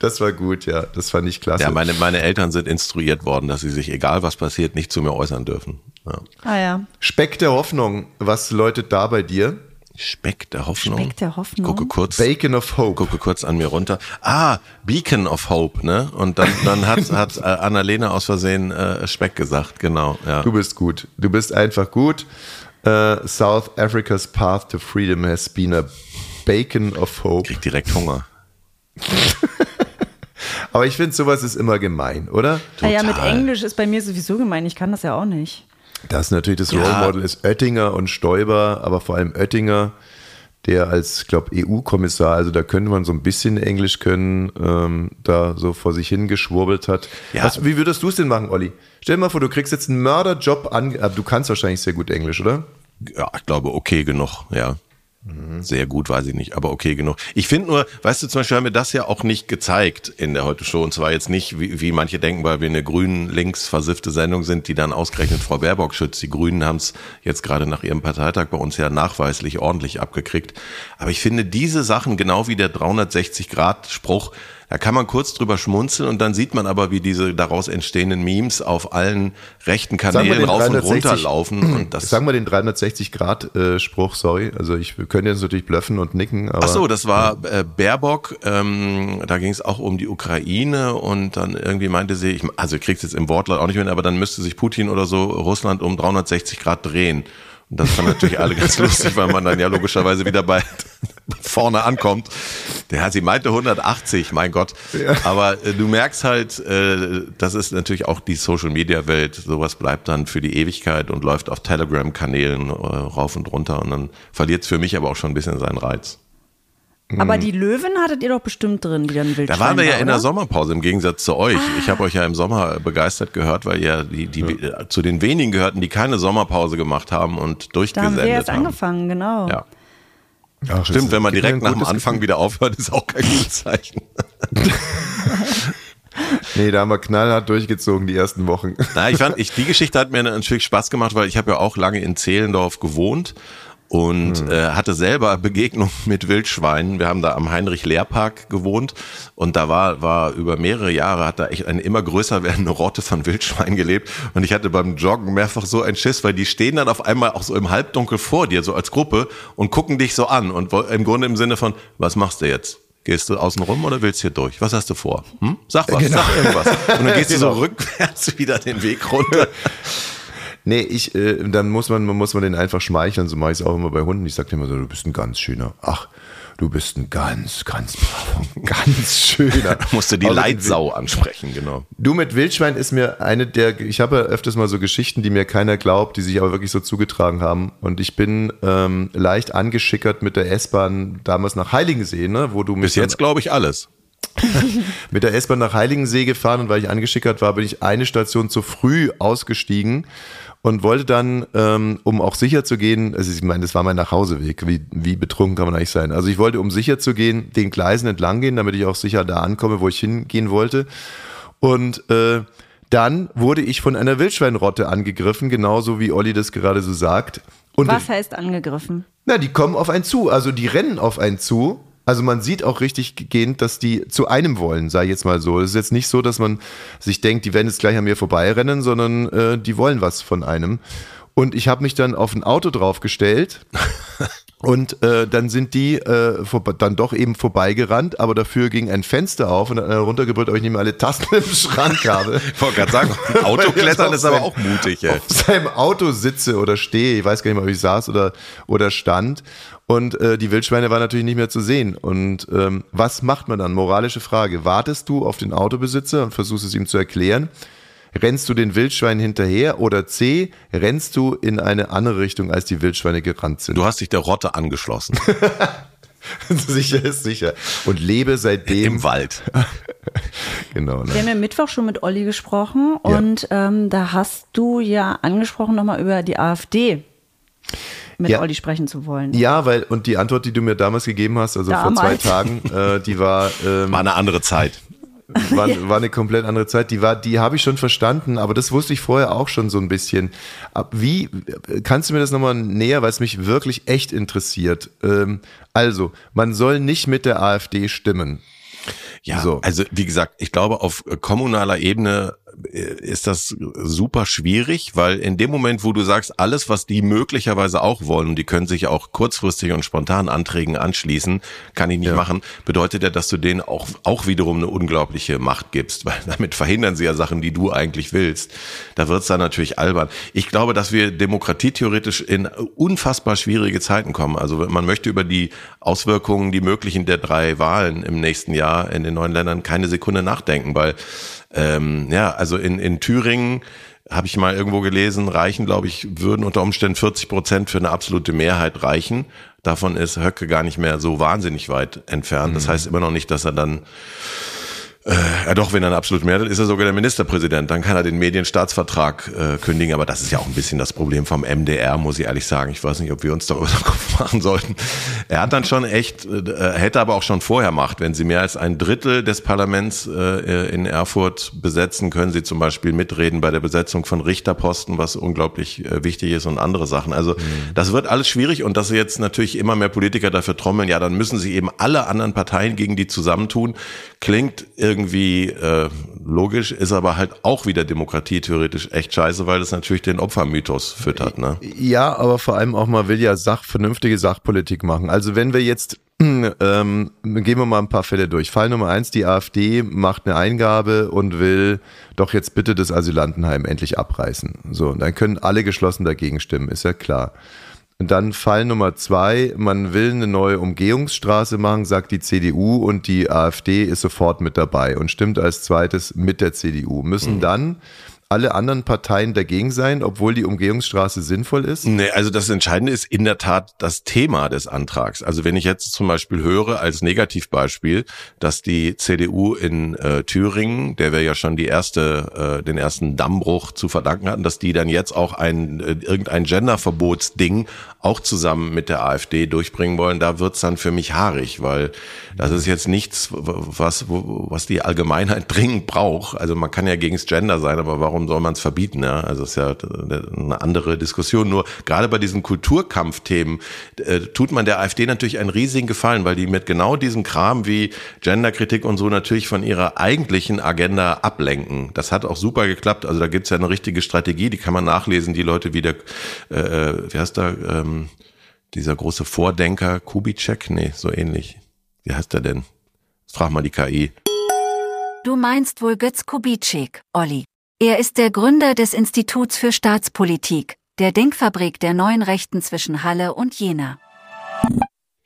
Das war gut, ja. Das fand ich klasse. Ja, meine, meine Eltern sind instruiert worden, dass sie sich, egal was passiert, nicht zu mir äußern dürfen. Ja. ah ja. Speck der Hoffnung, was läutet da bei dir? Speck der Hoffnung. Speck der Hoffnung. Gucke kurz, Bacon of Hope. gucke kurz an mir runter. Ah, Beacon of Hope, ne? Und dann, dann hat, hat äh, Annalena aus Versehen äh, Speck gesagt, genau. Ja. Du bist gut. Du bist einfach gut. Äh, South Africa's path to freedom has been a Bacon of Hope. Krieg direkt Hunger. Aber ich finde, sowas ist immer gemein, oder? Ah ja, mit Total. Englisch ist bei mir sowieso gemein. Ich kann das ja auch nicht. Das ist natürlich das Ja. Role Model ist Oettinger und Stoiber, aber vor allem Oettinger, der als, glaube EU-Kommissar, also da könnte man so ein bisschen Englisch können, ähm, da so vor sich hingeschwurbelt hat. Ja. Was, wie würdest du es denn machen, Olli? Stell dir mal vor, du kriegst jetzt einen Mörderjob an, aber du kannst wahrscheinlich sehr gut Englisch, oder? Ja, ich glaube, okay genug, ja. Sehr gut, weiß ich nicht, aber okay genug. Ich finde nur, weißt du, zum Beispiel haben wir das ja auch nicht gezeigt in der Heute Show. Und zwar jetzt nicht, wie, wie manche denken, weil wir eine grünen links versiffte Sendung sind, die dann ausgerechnet Frau Baerbock schützt. Die Grünen haben es jetzt gerade nach ihrem Parteitag bei uns ja nachweislich ordentlich abgekriegt. Aber ich finde diese Sachen, genau wie der 360-Grad-Spruch, da kann man kurz drüber schmunzeln und dann sieht man aber, wie diese daraus entstehenden Memes auf allen rechten Kanälen rauf und 360 runter laufen. Und das Sagen wir den 360-Grad-Spruch, sorry. Also ich können jetzt natürlich blöffen und nicken, aber Ach so, das war äh, Baerbock. Ähm, da ging es auch um die Ukraine und dann irgendwie meinte sie, ich, also ich krieg's jetzt im Wortlaut auch nicht mehr, aber dann müsste sich Putin oder so Russland um 360 Grad drehen. Und das fanden natürlich alle ganz lustig, weil man dann ja logischerweise wieder bei vorne ankommt. Der, sie meinte 180, mein Gott. Aber äh, du merkst halt, äh, das ist natürlich auch die Social Media Welt. Sowas bleibt dann für die Ewigkeit und läuft auf Telegram-Kanälen äh, rauf und runter und dann verliert es für mich aber auch schon ein bisschen seinen Reiz. Aber die Löwen hattet ihr doch bestimmt drin, die dann wild Da waren wir ja war, in der? Sommerpause im Gegensatz zu euch. Ich habe euch ja im Sommer begeistert gehört, weil ihr die, die äh, zu den wenigen gehörten, die keine Sommerpause gemacht haben und Da haben wir durchgesendet jetzt haben. angefangen, genau. Ja. Ach, Stimmt, wenn man direkt nach dem Anfang Gefühl. wieder aufhört, ist auch kein gutes Zeichen. nee, da haben wir knallhart durchgezogen die ersten Wochen. Na, ich fand, ich, die Geschichte hat mir natürlich Spaß gemacht, weil ich habe ja auch lange in Zehlendorf gewohnt und mhm. äh, hatte selber Begegnung mit Wildschweinen. Wir haben da am Heinrich-Lehr-Park gewohnt und da war, war über mehrere Jahre hat da echt eine immer größer werdende Rotte von Wildschweinen gelebt und ich hatte beim Joggen mehrfach so ein Schiss, weil die stehen dann auf einmal auch so im Halbdunkel vor dir, so als Gruppe und gucken dich so an und im Grunde im Sinne von, was machst du jetzt? Gehst du außen rum oder willst du hier durch? Was hast du vor? Hm? Sag was, genau. sag irgendwas. Und dann gehst du so genau. rückwärts wieder den Weg runter. Nee, ich, äh, dann muss man, muss man den einfach schmeicheln. So mache ich es auch immer bei Hunden. Ich sage immer so, du bist ein ganz schöner. Ach, du bist ein ganz, ganz ganz schöner. musst du die Leitsau ansprechen, genau. Du mit Wildschwein ist mir eine der, ich habe ja öfters mal so Geschichten, die mir keiner glaubt, die sich aber wirklich so zugetragen haben. Und ich bin ähm, leicht angeschickert mit der S-Bahn damals nach Heiligensee, ne, wo du Bis jetzt glaube ich alles. mit der S-Bahn nach Heiligensee gefahren und weil ich angeschickert war, bin ich eine Station zu früh ausgestiegen und wollte dann, ähm, um auch sicher zu gehen, also ich meine, das war mein Nachhauseweg, wie, wie betrunken kann man eigentlich sein. Also ich wollte, um sicher zu gehen, den Gleisen entlang gehen, damit ich auch sicher da ankomme, wo ich hingehen wollte. Und äh, dann wurde ich von einer Wildschweinrotte angegriffen, genauso wie Olli das gerade so sagt. Und Was heißt angegriffen? Na, die kommen auf einen zu, also die rennen auf einen zu also man sieht auch richtig gehend, dass die zu einem wollen, sei jetzt mal so. Es ist jetzt nicht so, dass man sich denkt, die werden jetzt gleich an mir vorbeirennen, sondern äh, die wollen was von einem. Und ich habe mich dann auf ein Auto draufgestellt und äh, dann sind die äh, dann doch eben vorbeigerannt, aber dafür ging ein Fenster auf und dann runtergebrüllt, ob ich nicht mehr alle Tasten im Schrank habe. ich wollte gerade sagen, Autoklettern ist aber auch mutig. Ey. Auf seinem Auto sitze oder stehe, ich weiß gar nicht mehr, ob ich saß oder, oder stand und äh, die Wildschweine waren natürlich nicht mehr zu sehen. Und ähm, was macht man dann? Moralische Frage. Wartest du auf den Autobesitzer und versuchst es ihm zu erklären? Rennst du den Wildschweinen hinterher? Oder C, rennst du in eine andere Richtung, als die Wildschweine gerannt sind? Du hast dich der Rotte angeschlossen. sicher ist sicher. Und lebe seitdem. Im Wald. genau. Ne? Wir haben ja Mittwoch schon mit Olli gesprochen ja. und ähm, da hast du ja angesprochen nochmal über die AfD mit ja. Olli sprechen zu wollen. Ja, weil, und die Antwort, die du mir damals gegeben hast, also damals. vor zwei Tagen, äh, die war. Ähm, war eine andere Zeit. War, war eine komplett andere Zeit. Die war, die habe ich schon verstanden, aber das wusste ich vorher auch schon so ein bisschen. Wie kannst du mir das nochmal näher, weil es mich wirklich echt interessiert? Ähm, also, man soll nicht mit der AfD stimmen. Ja, so. also wie gesagt, ich glaube, auf kommunaler Ebene ist das super schwierig, weil in dem Moment, wo du sagst, alles, was die möglicherweise auch wollen, und die können sich auch kurzfristig und spontan Anträgen anschließen, kann ich nicht ja. machen, bedeutet ja, dass du denen auch, auch wiederum eine unglaubliche Macht gibst, weil damit verhindern sie ja Sachen, die du eigentlich willst. Da wird's dann natürlich albern. Ich glaube, dass wir demokratietheoretisch in unfassbar schwierige Zeiten kommen. Also man möchte über die Auswirkungen, die möglichen der drei Wahlen im nächsten Jahr in den neuen Ländern keine Sekunde nachdenken, weil ähm, ja, also in, in Thüringen habe ich mal irgendwo gelesen, reichen, glaube ich, würden unter Umständen 40 Prozent für eine absolute Mehrheit reichen. Davon ist Höcke gar nicht mehr so wahnsinnig weit entfernt. Das mhm. heißt immer noch nicht, dass er dann äh, ja doch, wenn er eine absolute Mehrheit ist er sogar der Ministerpräsident. Dann kann er den Medienstaatsvertrag äh, kündigen. Aber das ist ja auch ein bisschen das Problem vom MDR, muss ich ehrlich sagen. Ich weiß nicht, ob wir uns darüber Kopf machen sollten. Er hat dann schon echt, äh, hätte aber auch schon vorher Macht. Wenn Sie mehr als ein Drittel des Parlaments äh, in Erfurt besetzen, können Sie zum Beispiel mitreden bei der Besetzung von Richterposten, was unglaublich äh, wichtig ist und andere Sachen. Also mhm. das wird alles schwierig und dass jetzt natürlich immer mehr Politiker dafür trommeln, ja, dann müssen sie eben alle anderen Parteien gegen die zusammentun, klingt irgendwie irgendwie äh, logisch, ist aber halt auch wieder Demokratie theoretisch echt scheiße, weil das natürlich den Opfermythos füttert. Ne? Ja, aber vor allem auch mal will ja Sach, vernünftige Sachpolitik machen. Also wenn wir jetzt ähm, gehen wir mal ein paar Fälle durch. Fall Nummer eins, die AfD macht eine Eingabe und will doch jetzt bitte das Asylantenheim endlich abreißen. So, und dann können alle geschlossen dagegen stimmen, ist ja klar. Dann Fall Nummer zwei, man will eine neue Umgehungsstraße machen, sagt die CDU und die AfD ist sofort mit dabei und stimmt als zweites mit der CDU. Müssen mhm. dann alle anderen Parteien dagegen sein, obwohl die Umgehungsstraße sinnvoll ist? Nee, also das Entscheidende ist in der Tat das Thema des Antrags. Also wenn ich jetzt zum Beispiel höre als Negativbeispiel, dass die CDU in äh, Thüringen, der wir ja schon die erste, äh, den ersten Dammbruch zu verdanken hatten, dass die dann jetzt auch ein äh, irgendein Genderverbotsding auch zusammen mit der AfD durchbringen wollen, da wird's dann für mich haarig, weil das ist jetzt nichts, was, was die Allgemeinheit dringend braucht. Also man kann ja gegens Gender sein, aber warum soll man es verbieten? Ja? Also es ist ja eine andere Diskussion. Nur gerade bei diesen Kulturkampfthemen äh, tut man der AfD natürlich einen riesigen Gefallen, weil die mit genau diesem Kram wie Genderkritik und so natürlich von ihrer eigentlichen Agenda ablenken. Das hat auch super geklappt. Also da gibt's ja eine richtige Strategie, die kann man nachlesen, die Leute wie der, äh, äh wie heißt da, ähm, dieser große Vordenker, Kubitschek? Nee, so ähnlich. Wie heißt der denn? Frag mal die KI. Du meinst wohl Götz Kubitschek, Olli. Er ist der Gründer des Instituts für Staatspolitik, der Denkfabrik der neuen Rechten zwischen Halle und Jena.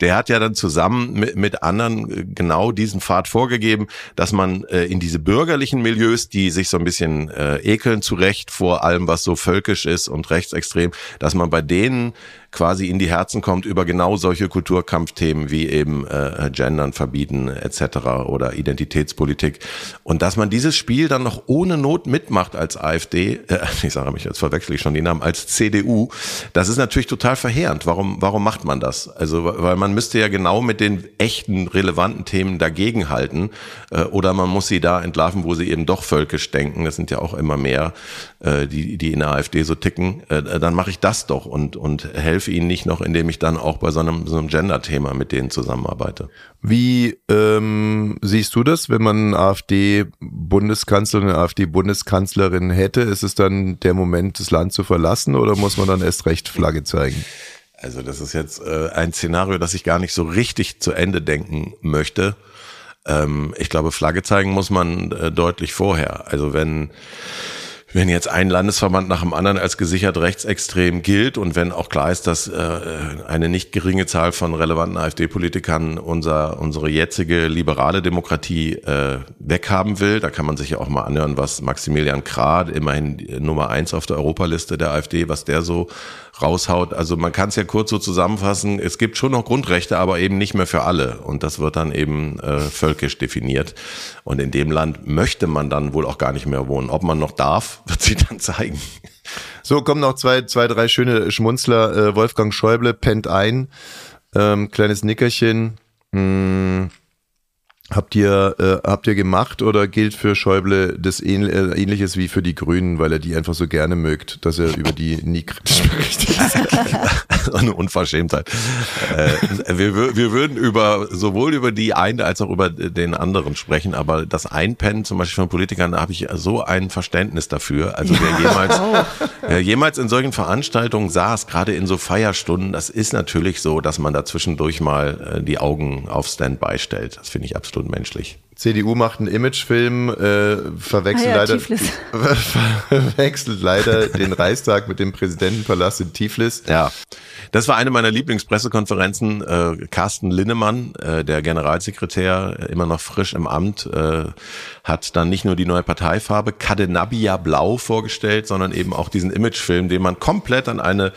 Der hat ja dann zusammen mit, mit anderen äh, genau diesen Pfad vorgegeben, dass man äh, in diese bürgerlichen Milieus, die sich so ein bisschen äh, ekeln zurecht vor allem, was so völkisch ist und rechtsextrem, dass man bei denen quasi in die Herzen kommt über genau solche Kulturkampfthemen wie eben äh, Gendern verbieten etc. oder Identitätspolitik. Und dass man dieses Spiel dann noch ohne Not mitmacht als AfD, äh, ich sage mich, jetzt verwechsel ich schon die Namen, als CDU, das ist natürlich total verheerend. Warum, warum macht man das? Also, weil man müsste ja genau mit den echten, relevanten Themen dagegenhalten äh, oder man muss sie da entlarven, wo sie eben doch völkisch denken. Das sind ja auch immer mehr, äh, die, die in der AfD so ticken. Äh, dann mache ich das doch und, und helfe helfe ihnen nicht noch, indem ich dann auch bei so einem, so einem Gender-Thema mit denen zusammenarbeite. Wie ähm, siehst du das, wenn man AfD-Bundeskanzler, eine AfD-Bundeskanzlerin hätte? Ist es dann der Moment, das Land zu verlassen oder muss man dann erst recht Flagge zeigen? Also das ist jetzt äh, ein Szenario, das ich gar nicht so richtig zu Ende denken möchte. Ähm, ich glaube, Flagge zeigen muss man äh, deutlich vorher. Also wenn wenn jetzt ein Landesverband nach dem anderen als gesichert rechtsextrem gilt und wenn auch klar ist, dass äh, eine nicht geringe Zahl von relevanten AfD-Politikern unser, unsere jetzige liberale Demokratie äh, weghaben will, da kann man sich ja auch mal anhören, was Maximilian Krah, immerhin Nummer eins auf der Europaliste der AfD, was der so raushaut. Also man kann es ja kurz so zusammenfassen, es gibt schon noch Grundrechte, aber eben nicht mehr für alle. Und das wird dann eben äh, völkisch definiert. Und in dem Land möchte man dann wohl auch gar nicht mehr wohnen. Ob man noch darf, wird sich dann zeigen. So, kommen noch zwei, zwei, drei schöne Schmunzler. Äh, Wolfgang Schäuble pennt ein. Ähm, kleines Nickerchen. Hm. Habt ihr, äh, habt ihr gemacht oder gilt für Schäuble das ähn, äh, ähnliches wie für die Grünen, weil er die einfach so gerne mögt, dass er über die nie kritisch berichtet? Eine Unverschämtheit. Äh, wir, wir würden über sowohl über die eine als auch über den anderen sprechen, aber das Einpennen zum Beispiel von Politikern, da habe ich so ein Verständnis dafür. Also wer jemals, wer jemals in solchen Veranstaltungen saß, gerade in so Feierstunden, das ist natürlich so, dass man da zwischendurch mal äh, die Augen auf Standby stellt. Das finde ich absolut menschlich. CDU macht einen Imagefilm, äh, verwechselt, ah ja, leider, verwechselt leider den Reichstag mit dem Präsidentenpalast in Tiflis. Ja, das war eine meiner Lieblingspressekonferenzen. Äh, Carsten Linnemann, äh, der Generalsekretär, immer noch frisch im Amt, äh, hat dann nicht nur die neue Parteifarbe Cadenabia Blau vorgestellt, sondern eben auch diesen Imagefilm, den man komplett an eine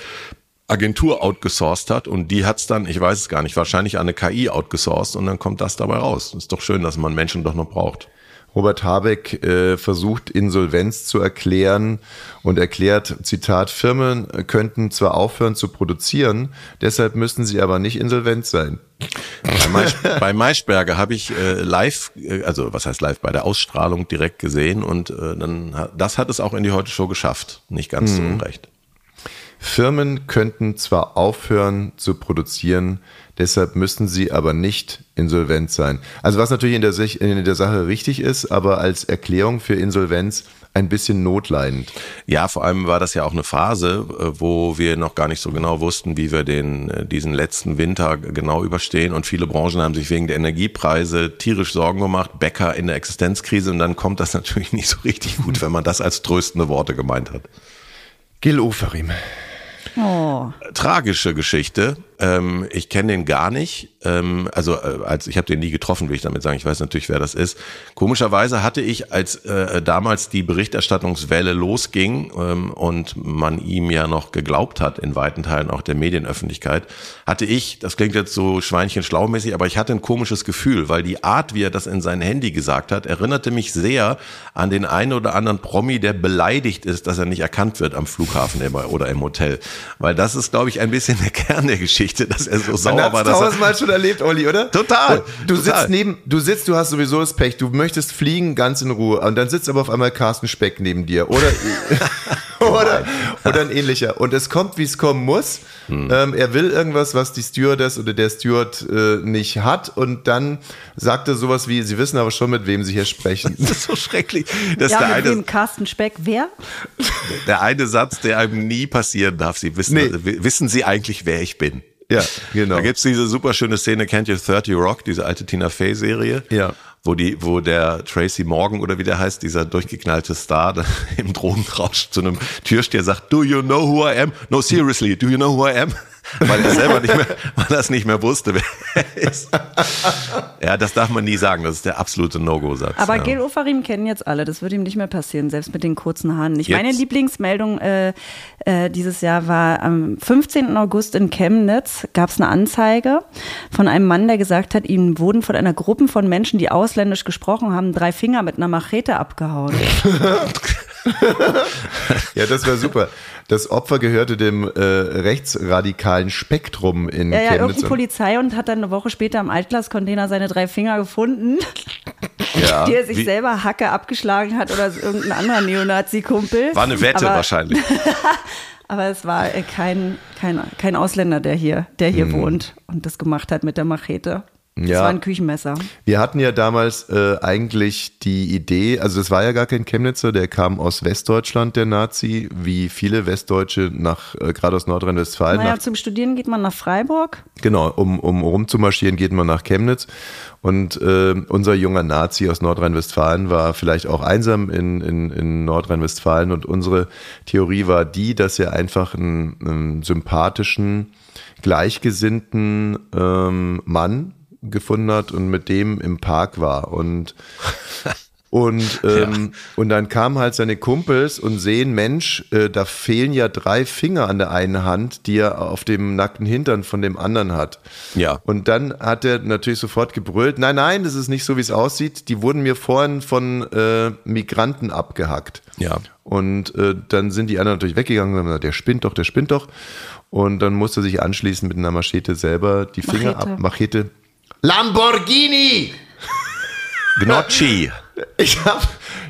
Agentur outgesourced hat und die hat's dann, ich weiß es gar nicht, wahrscheinlich an eine KI outgesourced und dann kommt das dabei raus. Ist doch schön, dass man Menschen doch noch braucht. Robert Habeck äh, versucht Insolvenz zu erklären und erklärt, Zitat, Firmen könnten zwar aufhören zu produzieren, deshalb müssten sie aber nicht insolvent sein. Bei, Mais, bei Maischberger habe ich äh, live, äh, also was heißt live, bei der Ausstrahlung direkt gesehen und äh, dann das hat es auch in die Heute Show geschafft, nicht ganz hm. zu Unrecht. Firmen könnten zwar aufhören zu produzieren, deshalb müssten sie aber nicht insolvent sein. Also was natürlich in der, in der Sache richtig ist, aber als Erklärung für Insolvenz ein bisschen notleidend. Ja, vor allem war das ja auch eine Phase, äh, wo wir noch gar nicht so genau wussten, wie wir den, äh, diesen letzten Winter genau überstehen. Und viele Branchen haben sich wegen der Energiepreise tierisch Sorgen gemacht. Bäcker in der Existenzkrise. Und dann kommt das natürlich nicht so richtig gut, wenn man das als tröstende Worte gemeint hat. Gil Oferim. Oh. Tragische Geschichte. Ähm, ich kenne den gar nicht. Ähm, also äh, als ich habe den nie getroffen, will ich damit sagen. Ich weiß natürlich, wer das ist. Komischerweise hatte ich, als äh, damals die Berichterstattungswelle losging ähm, und man ihm ja noch geglaubt hat in weiten Teilen auch der Medienöffentlichkeit, hatte ich, das klingt jetzt so schweinchenschlaumäßig, aber ich hatte ein komisches Gefühl, weil die Art, wie er das in sein Handy gesagt hat, erinnerte mich sehr an den einen oder anderen Promi, der beleidigt ist, dass er nicht erkannt wird am Flughafen oder im Hotel. Weil das ist, glaube ich, ein bisschen der Kern der Geschichte, dass er so sauer war. Das tausendmal schon erlebt, Olli, oder? Total. Du total. sitzt neben, du sitzt, du hast sowieso das Pech, du möchtest fliegen ganz in Ruhe und dann sitzt aber auf einmal Carsten Speck neben dir oder oder, oder ein ähnlicher. Und es kommt, wie es kommen muss. Hm. Ähm, er will irgendwas, was die Stewardess oder der Steward äh, nicht hat. Und dann sagt er sowas wie, Sie wissen aber schon, mit wem Sie hier sprechen. Das ist so schrecklich. Das ja, der mit eine, dem Carsten Speck, wer? Der eine Satz, der einem nie passieren darf. Sie wissen, Nee. wissen Sie eigentlich, wer ich bin? Ja, genau. Da gibt's diese super schöne Szene, kennt ihr 30 Rock, diese alte Tina Fey Serie? Ja. Wo die, wo der Tracy Morgan oder wie der heißt, dieser durchgeknallte Star im Drogenrausch zu einem Türsteher sagt, do you know who I am? No, seriously, do you know who I am? Weil er selber nicht mehr, weil er es nicht mehr wusste, wer er ist. Ja, das darf man nie sagen. Das ist der absolute No-Go-Satz. Aber ja. Gil Ofarim kennen jetzt alle. Das wird ihm nicht mehr passieren, selbst mit den kurzen Haaren nicht. Jetzt- Meine Lieblingsmeldung äh, äh, dieses Jahr war am 15. August in Chemnitz gab es eine Anzeige von einem Mann, der gesagt hat, ihm wurden von einer Gruppe von Menschen, die ausländisch gesprochen haben, drei Finger mit einer Machete abgehauen. Ja, das wäre super. Das Opfer gehörte dem äh, rechtsradikalen Spektrum in Ja, ja, Chemnitz. irgendeine Polizei und hat dann eine Woche später im Altglascontainer seine drei Finger gefunden, Ja, die er sich wie- selber Hacke abgeschlagen hat oder irgendein anderer Neonazi-Kumpel. War eine Wette Aber- wahrscheinlich. Aber es war äh, kein, kein, kein Ausländer, der hier, der hier wohnt und das gemacht hat mit der Machete. Das Ja. war ein Küchenmesser. Wir hatten ja damals äh, eigentlich die Idee, also das war ja gar kein Chemnitzer, der kam aus Westdeutschland, der Nazi, wie viele Westdeutsche nach, äh, gerade aus Nordrhein-Westfalen, Naja, zum Studieren geht man nach Freiburg. Genau, um, um rumzumarschieren geht man nach Chemnitz. Und äh, unser junger Nazi aus Nordrhein-Westfalen war vielleicht auch einsam in, in, in Nordrhein-Westfalen. Und unsere Theorie war die, dass er einfach einen, einen sympathischen, gleichgesinnten ähm, Mann gefunden hat und mit dem im Park war. Und und, ähm, und dann kamen halt seine Kumpels und sehen, Mensch, äh, da fehlen ja drei Finger an der einen Hand, die er auf dem nackten Hintern von dem anderen hat. Ja. Und dann hat er natürlich sofort gebrüllt, nein, nein, das ist nicht so, wie es aussieht. Die wurden mir vorhin von äh, Migranten abgehackt. Ja. Und äh, dann sind die anderen natürlich weggegangen und haben gesagt, der spinnt doch, der spinnt doch. Und dann musste er sich anschließend mit einer Machete selber die Finger Machete. ab. Machete. Lamborghini! Gnocchi. Ich habe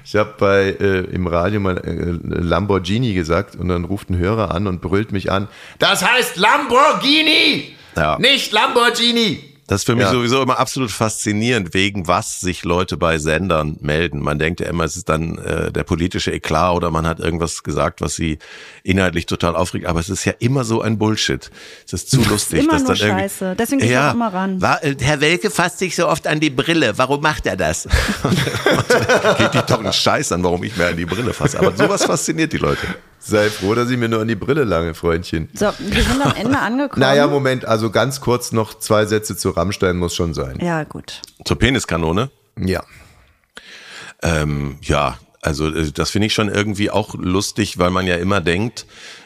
ich hab bei äh, im Radio mal äh, Lamborghini gesagt und dann ruft ein Hörer an und brüllt mich an. Das heißt Lamborghini, Ja. nicht Lamborghini. Das ist für mich Ja. sowieso immer absolut faszinierend, wegen was sich Leute bei Sendern melden. Man denkt ja immer, es ist dann äh, der politische Eklat oder man hat irgendwas gesagt, was sie inhaltlich total aufregt. Aber es ist ja immer so ein Bullshit. Es ist zu lustig. immer dass nur dann Scheiße. Deswegen geh ich ja, auch immer ran. War, äh, Herr Welke fasst sich so oft an die Brille. Warum macht er das? Geht dich doch einen Scheiß an, warum ich mir an die Brille fasse. Aber sowas fasziniert die Leute. Sei froh, dass ich mir nur an die Brille lange, Freundchen. So, wir sind am Ende angekommen. Naja, Moment, also ganz kurz noch zwei Sätze zu Rammstein muss schon sein. Ja, gut. Zur Peniskanone. Ja. Ähm, ja, also äh, das finde ich schon irgendwie auch lustig, weil man ja immer denkt,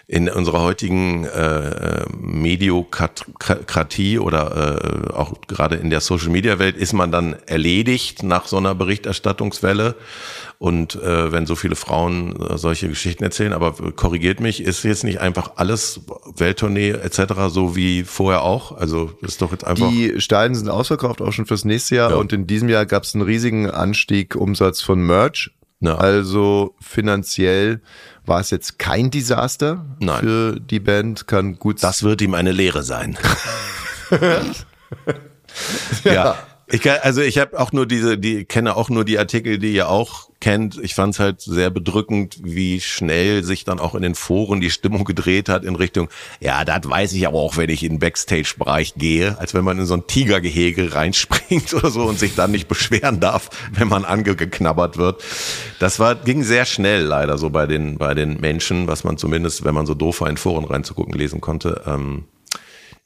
in unserer heutigen äh, Mediokratie oder äh, auch gerade in der Social Media Welt ist man dann erledigt nach so einer Berichterstattungswelle. Und äh, wenn so viele Frauen äh, solche Geschichten erzählen, aber korrigiert mich, ist jetzt nicht einfach alles Welttournee etc. so wie vorher auch? Also ist doch jetzt einfach. Die Stadien sind ausverkauft, auch schon fürs nächste Jahr. Ja. Und in diesem Jahr gab es einen riesigen Anstieg Umsatz von Merch. Ja. Also finanziell war es jetzt kein Desaster Nein. für die Band. Kann gut Das wird ihm eine Lehre sein. ja. Ich kann, also ich habe auch nur diese, die kenne auch nur die Artikel, die ihr auch kennt. Ich fand es halt sehr bedrückend, wie schnell sich dann auch in den Foren die Stimmung gedreht hat in Richtung, ja, das weiß ich aber auch, wenn ich in den Backstage-Bereich gehe, als wenn man in so ein Tigergehege reinspringt oder so und sich dann nicht beschweren darf, wenn man angeknabbert wird. Das war, ging sehr schnell leider so bei den, bei den Menschen, was man zumindest, wenn man so doof war, in Foren reinzugucken, lesen konnte. Ähm,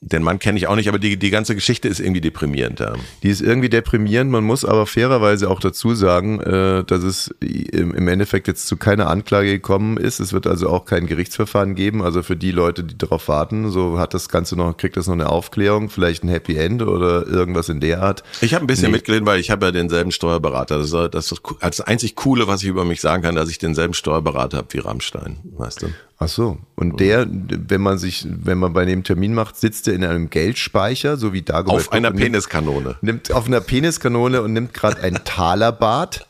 den Mann kenne ich auch nicht, aber die, die ganze Geschichte ist irgendwie deprimierend. Ja. Die ist irgendwie deprimierend. Man muss aber fairerweise auch dazu sagen, äh, dass es im Endeffekt jetzt zu keiner Anklage gekommen ist. Es wird also auch kein Gerichtsverfahren geben. Also für die Leute, die darauf warten, so hat das Ganze noch, kriegt das noch eine Aufklärung, vielleicht ein Happy End oder irgendwas in der Art. Ich habe ein bisschen nee. mitgelesen, weil ich habe ja denselben Steuerberater. Das ist das, das einzig Coole, was ich über mich sagen kann, dass ich denselben Steuerberater habe wie Rammstein, weißt du. Ach so. Und der, wenn man sich, wenn man bei dem Termin macht, sitzt er in einem Geldspeicher, so wie Dagobert. Auf einer Peniskanone. Nimmt, nimmt auf einer Peniskanone und nimmt gerade ein Talerbad.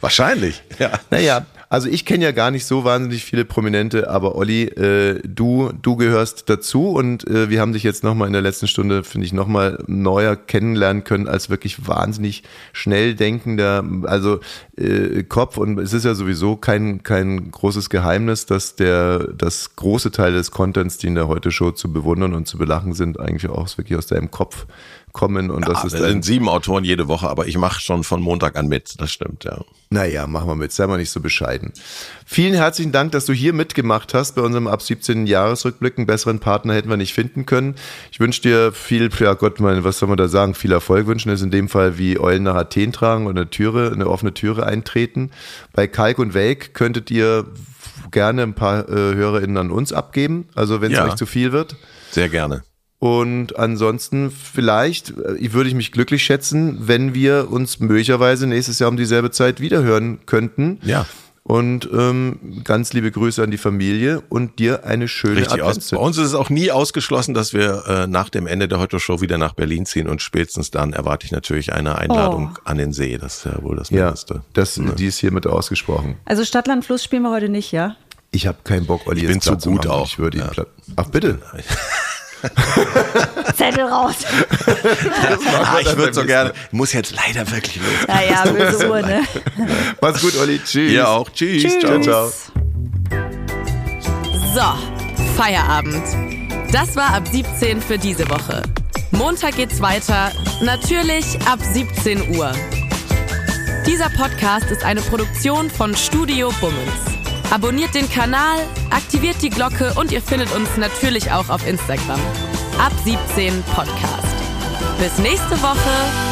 Wahrscheinlich. Ja. Naja, also ich kenne ja gar nicht so wahnsinnig viele Prominente, aber Olli, äh, du, du gehörst dazu und äh, wir haben dich jetzt nochmal in der letzten Stunde, finde ich, nochmal neuer kennenlernen können als wirklich wahnsinnig schnell denkender, also äh, Kopf. Und es ist ja sowieso kein, kein großes Geheimnis, dass der, das große Teil des Contents, die in der Heute-Show zu bewundern und zu belachen sind, eigentlich auch wirklich aus deinem Kopf kommen und ja, das ist. Es sind sieben Autoren jede Woche, aber ich mache schon von Montag an mit. Das stimmt, ja. Naja, machen wir mit. Sei mal nicht so bescheiden. Vielen herzlichen Dank, dass du hier mitgemacht hast bei unserem ab 17. Jahresrückblick. Einen besseren Partner hätten wir nicht finden können. Ich wünsche dir viel, ja Gott, meine, was soll man da sagen? Viel Erfolg wünschen ist in dem Fall wie Eulen nach Athen tragen und eine Türe, eine offene Türe eintreten. Bei Kalk und Welk könntet ihr gerne ein paar äh, HörerInnen an uns abgeben. Also wenn es ja. euch zu viel wird. Sehr gerne. Und ansonsten vielleicht äh, würde ich mich glücklich schätzen, wenn wir uns möglicherweise nächstes Jahr um dieselbe Zeit wiederhören könnten. Ja. Und ähm, ganz liebe Grüße an die Familie und dir eine schöne Richtig Adventszeit. Bei uns ist es auch nie ausgeschlossen, dass wir äh, nach dem Ende der Heute Show wieder nach Berlin ziehen und spätestens dann erwarte ich natürlich eine Einladung oh. an den See. Das ist ja wohl das Mindeste. Ja, das, ja. die ist hiermit ausgesprochen. Also Stadtland Fluss spielen wir heute nicht, ja? Ich habe keinen Bock, Olli. Ich bin zu gut auch. Ich würde ja. Ach bitte. Zettel raus. ah, ich würde so gerne. Muss jetzt leider wirklich los. Ja, ja, böse Uhr, ne? Mach's gut, Olli. Tschüss. Ja, auch. Tschüss. Tschüss. Ciao, ciao. So, Feierabend. Das war ab 17 für diese Woche. Montag geht's weiter, natürlich ab 17 Uhr. Dieser Podcast ist eine Produktion von Studio Bummens. Abonniert den Kanal, aktiviert die Glocke und ihr findet uns natürlich auch auf Instagram. Ab 17 Podcast. Bis nächste Woche.